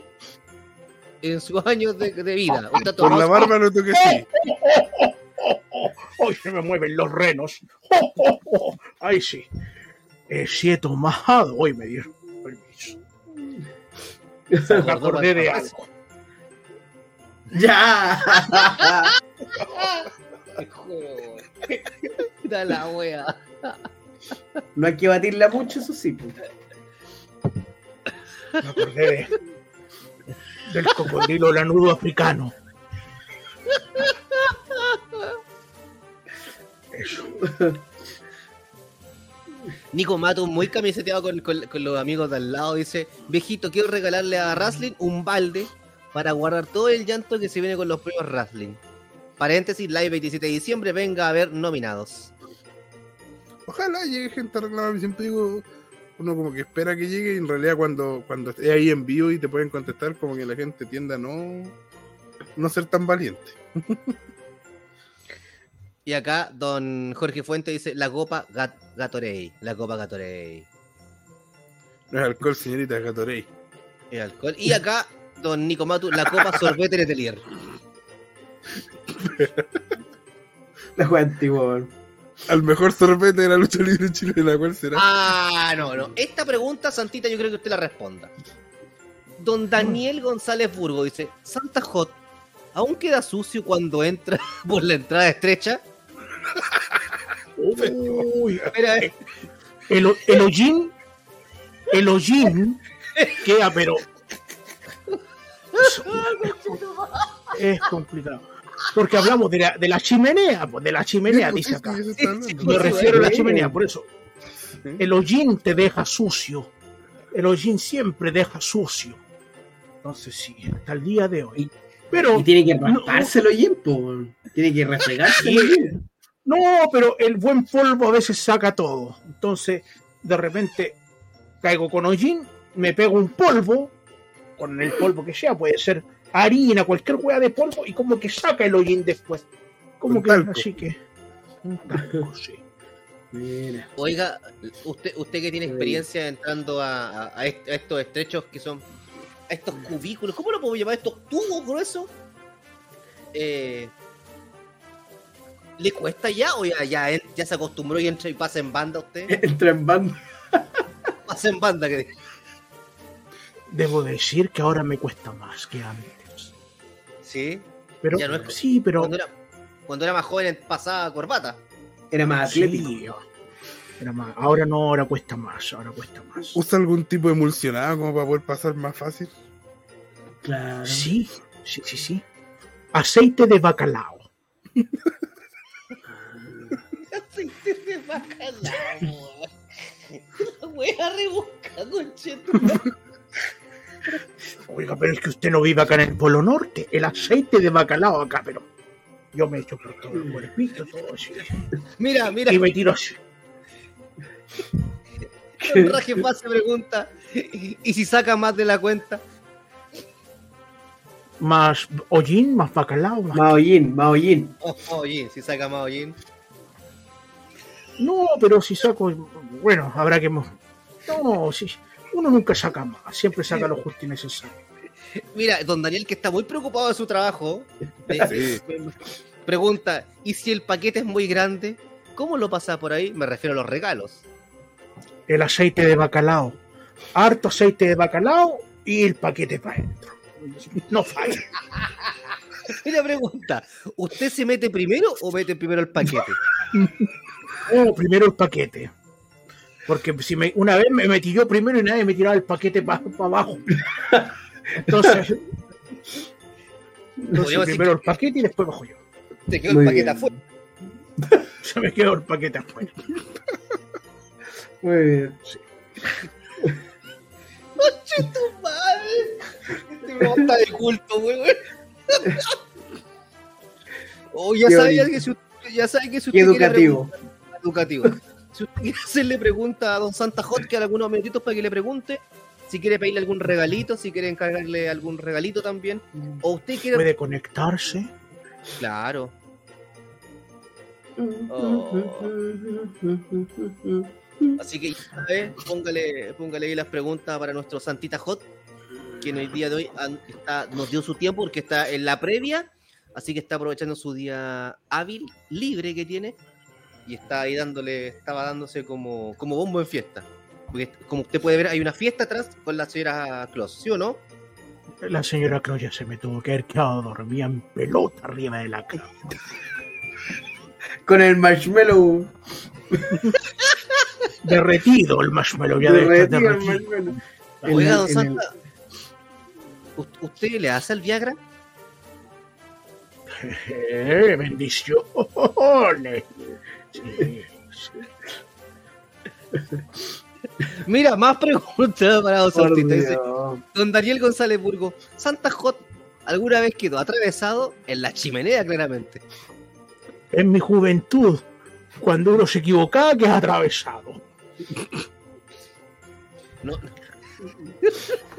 En sus años de, de vida. ¿Usted Por la barba noto que sí. Hoy se me mueven los renos. Ay, sí. Eh, sí he tomado. Hoy me dieron permiso. Me acordé de algo. Ya. Da la wea. No hay que batirla mucho, eso sí. Me acordé de, del cocodrilo lanudo africano. Eso. Nico Mato, muy camiseteado con, con- con los amigos de al lado, dice: Viejito, quiero regalarle a Wrestling un balde para guardar todo el llanto que se viene con los premios Wrestling. Paréntesis, live 27 de diciembre, venga a ver nominados. Ojalá llegue gente a reclamar. Siempre digo, uno como que espera que llegue y en realidad cuando, cuando esté ahí en vivo y te pueden contestar, como que la gente tiende a no, no ser tan valiente. Y acá, don Jorge Fuente dice: La copa Gat Gatorade. La copa Gatorade. No es alcohol, señorita, es Gatorade. El alcohol. Y acá, don Nico Matu, la copa Sorbete Letelier. La wea antigua. Al mejor sorbete de la lucha libre en Chile, la cual será. Ah, no, no. Esta pregunta, Santita, yo creo que usted la responda. Don Daniel González Burgo dice: Santa Hot, ¿aún queda sucio cuando entra por la entrada estrecha? Uy, Espera, eh. el, el hollín, el hollín queda, pero es, es complicado. Porque hablamos de la, de la chimenea, pues de la chimenea, dice acá. Me refiero a la chimenea, por eso. El hollín te deja sucio. El hollín siempre deja sucio. Entonces sí, hasta el día de hoy. Pero Y tiene que raspárselo bien, po. Tiene que refregárselo bien. no, pero el buen polvo a veces saca todo. Entonces, de repente caigo con hollín, me pego un polvo, con el polvo que sea, puede ser harina, cualquier hueá de polvo, y como que saca el hollín después. Como Un que talco. así que. Un talco, sí. Mira. Oiga, usted, usted que tiene experiencia entrando a, a- a est- a estos estrechos que son a estos cubículos, ¿cómo lo puedo llamar? Estos tubos gruesos. Eh, ¿Le cuesta ya o ya, ya se acostumbró y entra y pasa en banda usted? Entra en banda. Pasa en banda, que Debo decir que ahora me cuesta más que antes. Sí. Pero Ya no es- sí, pero Cuando era, cuando era más joven pasaba corbata. Era más atlético. sí, era más. Ahora no, ahora cuesta más, ahora cuesta más. ¿Usa algún tipo de emulsionado como para poder pasar más fácil? Claro. Sí, sí, sí, sí. Aceite de bacalao. Aceite de bacalao. La wea rebusca, concheto. Oiga, pero es que usted no vive acá en el Polo Norte. El aceite de bacalao acá, pero yo me echo por todo el cuerpito, todo así. Mira, mira, Y me tiro así. Raje se pregunta: ¿y si saca más de la cuenta? Más hollín, más bacalao, más... Maoyin, Maoyin. Oh, oye, si saca más hollín. No, pero si saco... Bueno, habrá que... mo- No, sí. Uno nunca saca más. Siempre saca lo justo y necesario. Mira, don Daniel, que está muy preocupado de su trabajo, pregunta: ¿y si el paquete es muy grande? ¿Cómo lo pasa por ahí? Me refiero a los regalos. El aceite de bacalao. Harto aceite de bacalao y el paquete para adentro. No falla. Mira, pregunta: ¿usted se mete primero o mete primero el paquete? Oh, primero el paquete. Porque si me, una vez me metí yo primero y nadie me tiraba el paquete para abajo. Entonces, primero el paquete y después bajo yo. Te quedó Muy el paquete bien. afuera. Se me quedó el paquete afuera. Muy bien. ¡Conche tu madre! Este programa está de culto, weón. Oh, ya bonito. que si usted, ya sabe que si usted quiere educativo. educativo. Si usted quiere hacerle pregunta a don Santa Hot, que algunos minutitos para que le pregunte. Si quiere pedirle algún regalito, si quiere encargarle algún regalito también. O usted quiere. Puede conectarse. Claro. Oh. Así que ya sabe, póngale, póngale ahí las preguntas para nuestro Santita Hot, quien hoy día de hoy está, nos dio su tiempo porque está en la previa, así que está aprovechando su día hábil, libre que tiene, y está ahí dándole, estaba dándose como, como bombo en fiesta. Porque como usted puede ver, hay una fiesta atrás con la señora Claus, ¿sí o no? La señora Croya se me tuvo que haber quedado dormida en pelota arriba de la cama. Con el marshmallow. Derretido el marshmallow ya derretido el derretido. marshmallow. Oiga, el- don en Santa, ¿u- ¿usted le hace el Viagra? Eh, bendiciones. Mira, más preguntas para. Dice, Dios. Don Daniel González Burgo, Santa Hot alguna vez quedó atravesado en la chimenea, claramente. En mi juventud, cuando uno se equivocaba, que es atravesado. No,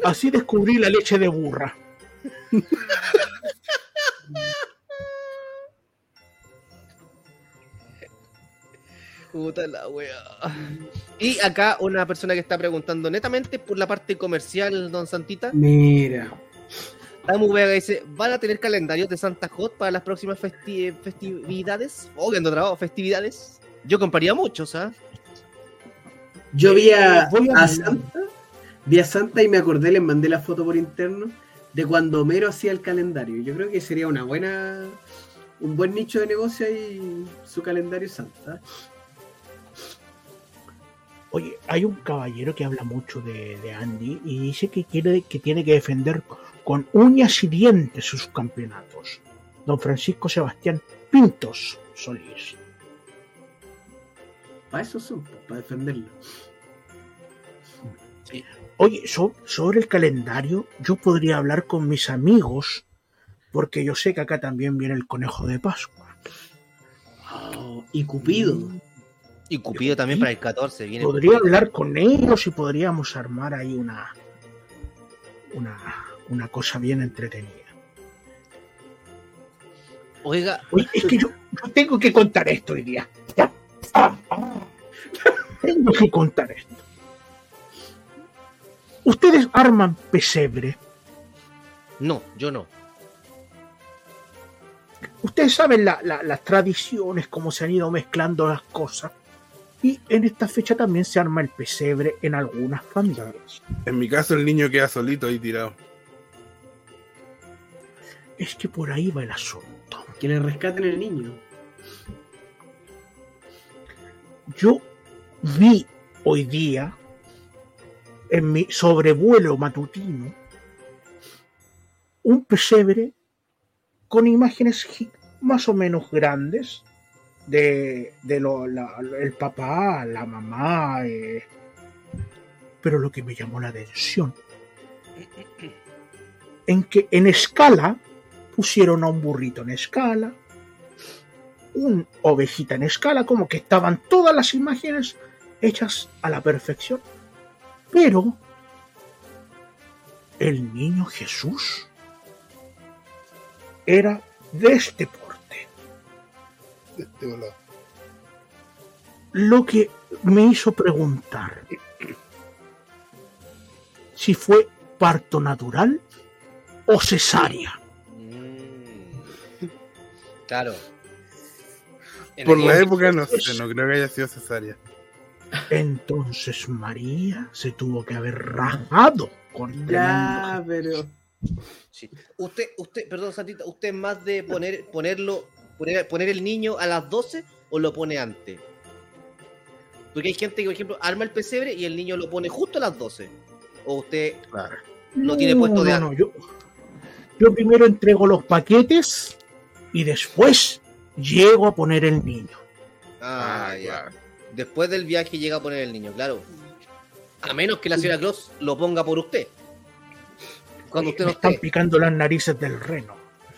Así descubrí la leche de burra. puta la wea. Y acá una persona que está preguntando netamente por la parte comercial, don Santita. Mira. Tamu Vega dice, ¿van a tener calendarios de Santa Hot para las próximas festi- festividades? Oh, que ando trabado, festividades. Yo compraría muchos, ¿ah? Yo vi a, Santa, vi a Santa y me acordé, les mandé la foto por interno de cuando Homero hacía el calendario. Yo creo que sería una buena, un buen nicho de negocio ahí su calendario Santa. Oye, hay un caballero que habla mucho de, de Andy y dice que quiere que tiene que defender con uñas y dientes sus campeonatos. don Francisco Sebastián Pintos Solís. Para eso son, para defenderlo. Oye, so- sobre el calendario, yo podría hablar con mis amigos, porque yo sé que acá también viene el conejo de Pascua. Oh, y Cupido. Y Cupido también para el 14. Viene Podría hablar con ellos y podríamos armar ahí una, una, una cosa bien entretenida. Oiga, Oye, es que yo, yo tengo que contar esto hoy día. Tengo que contar esto. Ustedes arman pesebre. no, yo no. Ustedes saben la- la- las tradiciones, cómo se han ido mezclando las cosas. Y en esta fecha también se arma el pesebre en algunas familias. En mi caso, el niño queda solito ahí tirado. Es que por ahí va el asunto. Que le rescaten el niño. Yo vi hoy día en mi sobrevuelo matutino un pesebre con imágenes más o menos grandes de, lo- la- el papá, la mamá. eh. Pero lo que me llamó la atención en que en escala pusieron a un burrito en escala, un ovejita en escala, como que estaban todas las imágenes hechas a la perfección. Pero el niño Jesús era de este porte, de volado. lo que me hizo preguntar si fue parto natural o cesárea. Mm. Claro. En Por la época, no sé, no creo que haya sido cesárea. Entonces María se tuvo que haber rajado con Ya, pero. Sí. Usted, usted, perdón, Santita, ¿usted es más de poner, ponerlo, poner, poner el niño a las 12 o lo pone antes? Porque hay gente que, por ejemplo, arma el pesebre y el niño lo pone justo a las 12. O usted Claro. lo tiene puesto de no, yo, yo primero entrego los paquetes y después llego a poner el niño. Ah, Ah, ya. claro. Después del viaje llega a poner el niño, claro. A menos que la señora Claus lo ponga por usted. Cuando usted me no están esté. picando las narices del reno.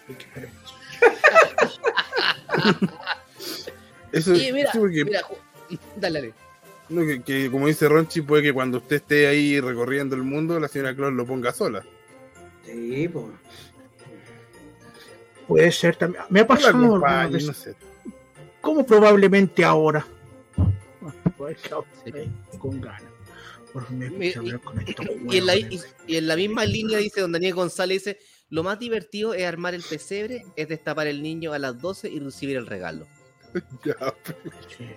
Eso, Y mira, sí, porque- mira, dale, dale. no, que, que como dice Ronchi, puede que cuando usted esté ahí recorriendo el mundo, la señora Claus lo ponga sola. Sí, pues. Puede ser también. Me ha No pasado vez, no sé. como probablemente ahora. Sí. con ganas. Me Y- estos Y en, la, y, y en la misma línea dice don Daniel González dice, lo más divertido es armar el pesebre, es destapar el niño a las 12 y recibir el regalo. Ya, Sí.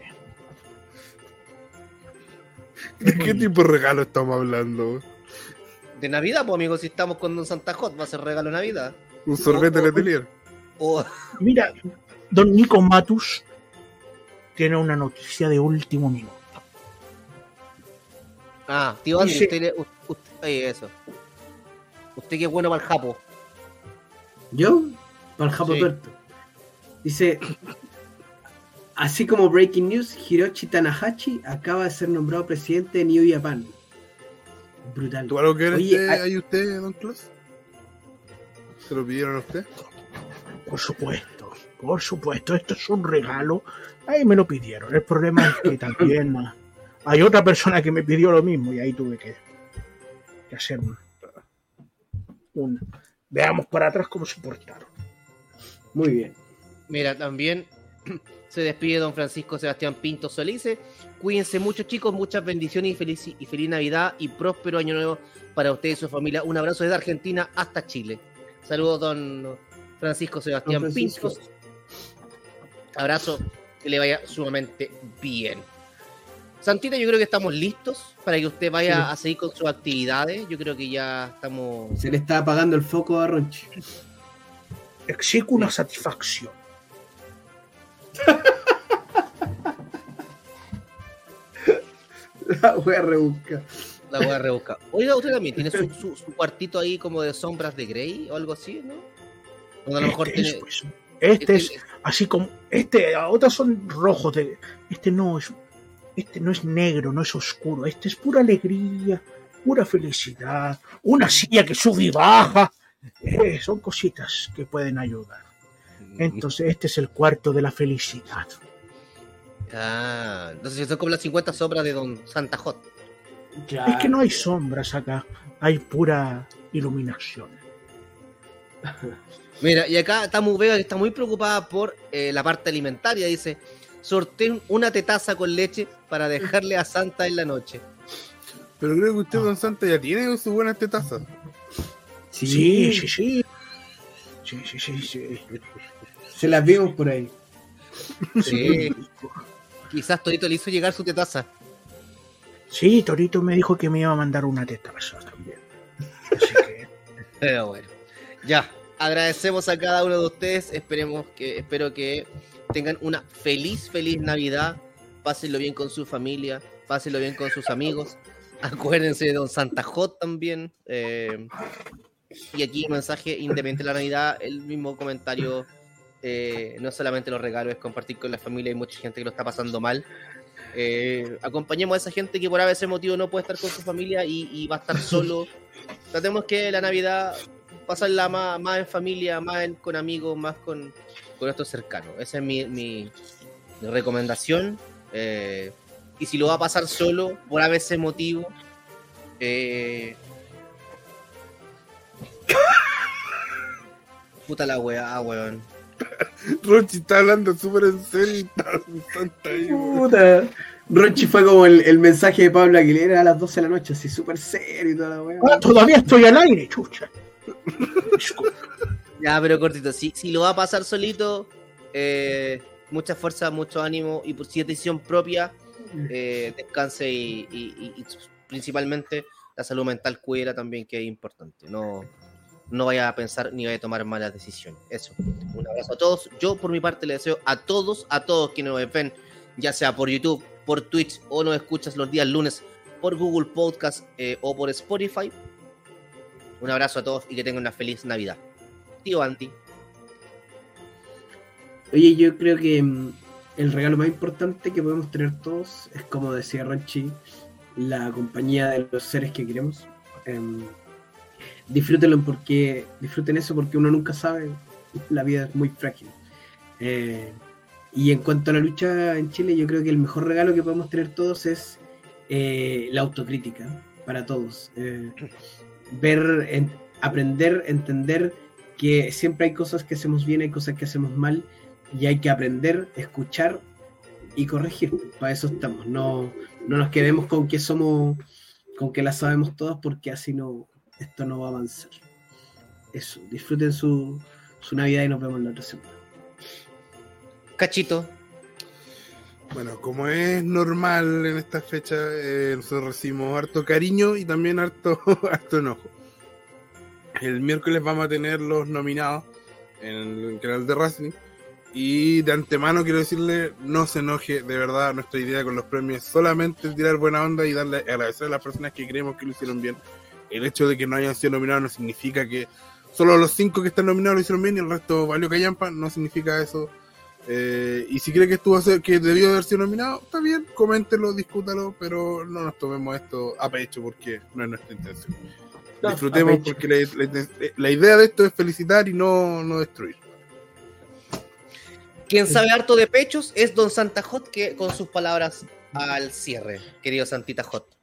¿De qué tipo de regalo estamos hablando? De Navidad, pues amigos, si estamos con don Santa Hot, va a ser regalo de Navidad. Un sorbete de Letelier. O Mira, don Nico Matus tiene una noticia de último minuto. Ah, tío Andy, Dice- usted, le- usted- oye, eso. Usted que es bueno para el japo. ¿Yo? Para el Japo Sí. Tuerto. Dice. Así como Breaking News, Hiroshi Tanahashi acaba de ser nombrado presidente de New Japan. Brutal. ¿Tú algo que Oye, usted, hay- hay usted, don Claus? ¿Se lo pidieron a usted? Por supuesto, por supuesto, esto es un regalo. Ahí me lo pidieron. El problema es que también hay otra persona que me pidió lo mismo y ahí tuve que, que hacer un, un- Veamos para atrás cómo se portaron. Muy bien. Mira, también se despide don Francisco Sebastián Pinto Solice. Cuídense mucho, chicos. Muchas bendiciones y feliz, y feliz Navidad y próspero año nuevo para usted y su familia. Un abrazo desde Argentina hasta Chile. Saludos, don Francisco Sebastián Don Francisco. Pinto. Abrazo, que le vaya sumamente bien. Santita, yo creo que estamos listos para que usted vaya Sí. a seguir con sus actividades. Yo creo que ya estamos. Se le está apagando el foco a Ronchi. Exijo una satisfacción. La wea rebusca. La voy a rebuscar. Oiga, usted también tiene su, su- su cuartito ahí como de sombras de Grey o algo así, ¿no? Donde a lo mejor Este es, tiene- pues, este es este- así como este, otros son rojos de este no es este no es negro, no es oscuro, este es pura alegría, pura felicidad, una silla que sube y baja, eh, son cositas que pueden ayudar. Entonces este es el cuarto de la felicidad. Ah, entonces son como las 50 sombras de Don Santa Hot. Ya. Es que no hay sombras acá, hay pura iluminación. Mira, y acá está muy Vega que está muy preocupada por eh, la parte alimentaria. Dice: sorteen una tetaza con leche para dejarle a Santa en la noche. Pero creo que usted, Don Santa, ya tiene sus buenas tetazas. Sí, Sí, sí, sí. Sí, sí, sí, sí. Se las vimos por ahí. Sí. Quizás Torito le hizo llegar su tetaza. Sí, Torito me dijo que me iba a mandar una tetaza también. Así que Pero bueno, ya. Agradecemos a cada uno de ustedes. Esperemos que, espero que tengan una feliz, feliz Navidad. Pásenlo bien con su familia. Pásenlo bien con sus amigos. Acuérdense de Don Santa Hot también. eh, y aquí un mensaje independiente de la Navidad. El mismo comentario. eh, no solamente los regalos, es compartir con la familia. Hay mucha gente que lo está pasando mal. Eh, acompañemos a esa gente que por a veces motivo no puede estar con su familia y, y va a estar solo. Tratemos que la Navidad pasarla más, más en familia, más en- con amigos, más con, con nuestros cercanos. Esa es mi, mi- mi recomendación. Eh, y si lo va a pasar solo, por a veces motivo, eh, puta la weá, weón. Rochi está hablando súper en serio y está ahí. Puta. Rochi fue como el, el mensaje de Pablo Aguilera a las 12 de la noche, así súper serio y toda la weá. Ah, todavía estoy al aire, chucha. Ya, pero cortito, si, si lo va a pasar solito, eh, mucha fuerza, mucho ánimo y por si es decisión propia, eh, descanse y, y- y- y principalmente la salud mental cuida también, que es importante. No, no vaya a pensar ni vaya a tomar malas decisiones. Eso. Un abrazo a todos. Yo, por mi parte, le deseo a todos, a todos quienes nos ven, ya sea por YouTube, por Twitch o nos escuchas los días lunes por Google Podcast eh, o por Spotify. Un abrazo a todos y que tengan una feliz Navidad. Tío Anti. Oye, yo creo que mm, el regalo más importante que podemos tener todos es, como decía Rochi, la compañía de los seres que queremos. Em, disfrútenlo porque disfruten eso porque uno nunca sabe, la vida es muy frágil. Eh, y en cuanto a la lucha en Chile, yo creo que el mejor regalo que podemos tener todos es eh, la autocrítica para todos. Eh, ver, en- aprender, entender que siempre hay cosas que hacemos bien, hay cosas que hacemos mal y hay que aprender, escuchar y corregir. Para eso estamos. No, no nos quedemos con que somos, con que las sabemos todas, porque así no, esto no va a avanzar. Eso, disfruten su, su Navidad y nos vemos la otra semana. Cachito. Bueno, como es normal en esta fecha, eh, nosotros recibimos harto cariño y también harto, harto enojo. El miércoles vamos a tener los nominados en el canal de Wrestling. Y de antemano quiero decirle, no se enoje, de verdad, nuestra idea con los premios es solamente tirar buena onda y darle agradecer a las personas que creemos que lo hicieron bien. El hecho de que no hayan sido nominados no significa que solo los cinco que están nominados lo hicieron bien y el resto valió callampa, no significa eso. Eh, y si cree que estuvo que debió haber sido nominado, está bien, coméntelo, discútalo, pero no nos tomemos esto a pecho porque no es nuestra intención. No, Disfrutemos porque la, la- la idea de esto es felicitar y no, no destruir. Quien sabe harto de pechos es Don Santa Hot, que con sus palabras al cierre, querido Santita Hot.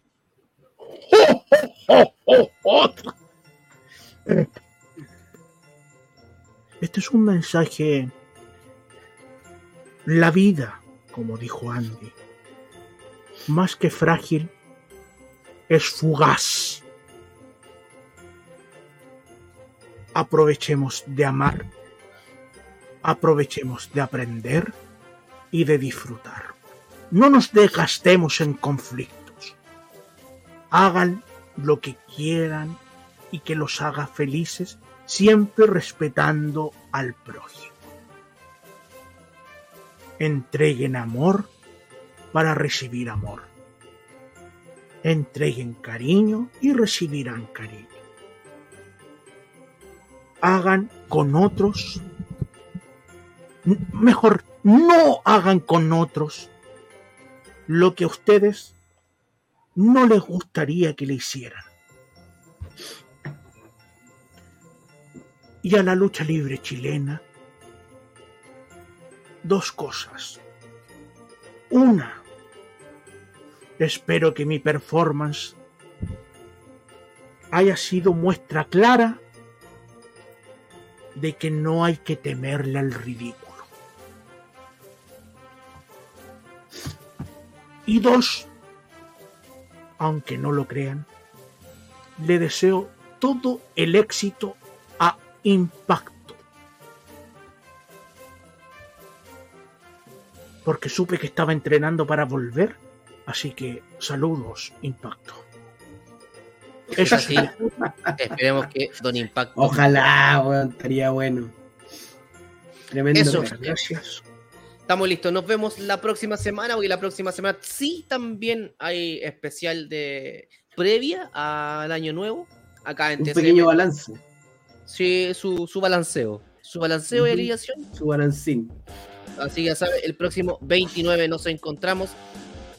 Este es un mensaje. La vida, como dijo Andy, más que frágil, es fugaz. Aprovechemos de amar, aprovechemos de aprender y de disfrutar. No nos desgastemos en conflictos. Hagan lo que quieran y que los haga felices, siempre respetando al prójimo. Entreguen amor para recibir amor. Entreguen cariño y recibirán cariño. hagan con otros, mejor, no hagan con otros lo que a ustedes no les gustaría que le hicieran. Y a la lucha libre chilena, dos cosas. Una, espero que mi performance haya sido muestra clara de que no hay que temerle al ridículo. Y dos, aunque no lo crean, le deseo todo el éxito a Impacto. Porque supe que estaba entrenando para volver, así que saludos, Impacto. Eso Así, sí, esperemos que Don Impacto Ojalá, weón, estaría bueno. Tremendo. Eso. gracias. Estamos listos. Nos vemos la próxima semana, porque la próxima semana sí también hay especial de previa al año nuevo. Acá en Un TCM. pequeño balance. Sí, su, su balanceo. Su balanceo y Ujú. alineación. Su balancín. Así que ya sabe, el próximo 29 nos encontramos.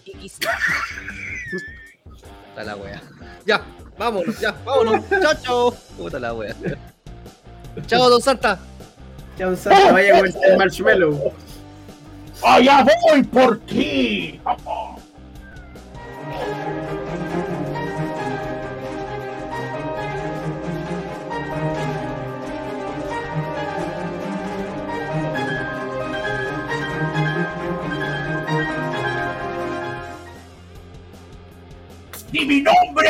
Y quizá. La wea. Ya, vámonos, ya, vámonos. chao, chao. Puta la wea. Chao, don Santa. Chao, Santa, vaya comerse el marshmallow. ¡Allá voy por ti! ¡Y mi nombre!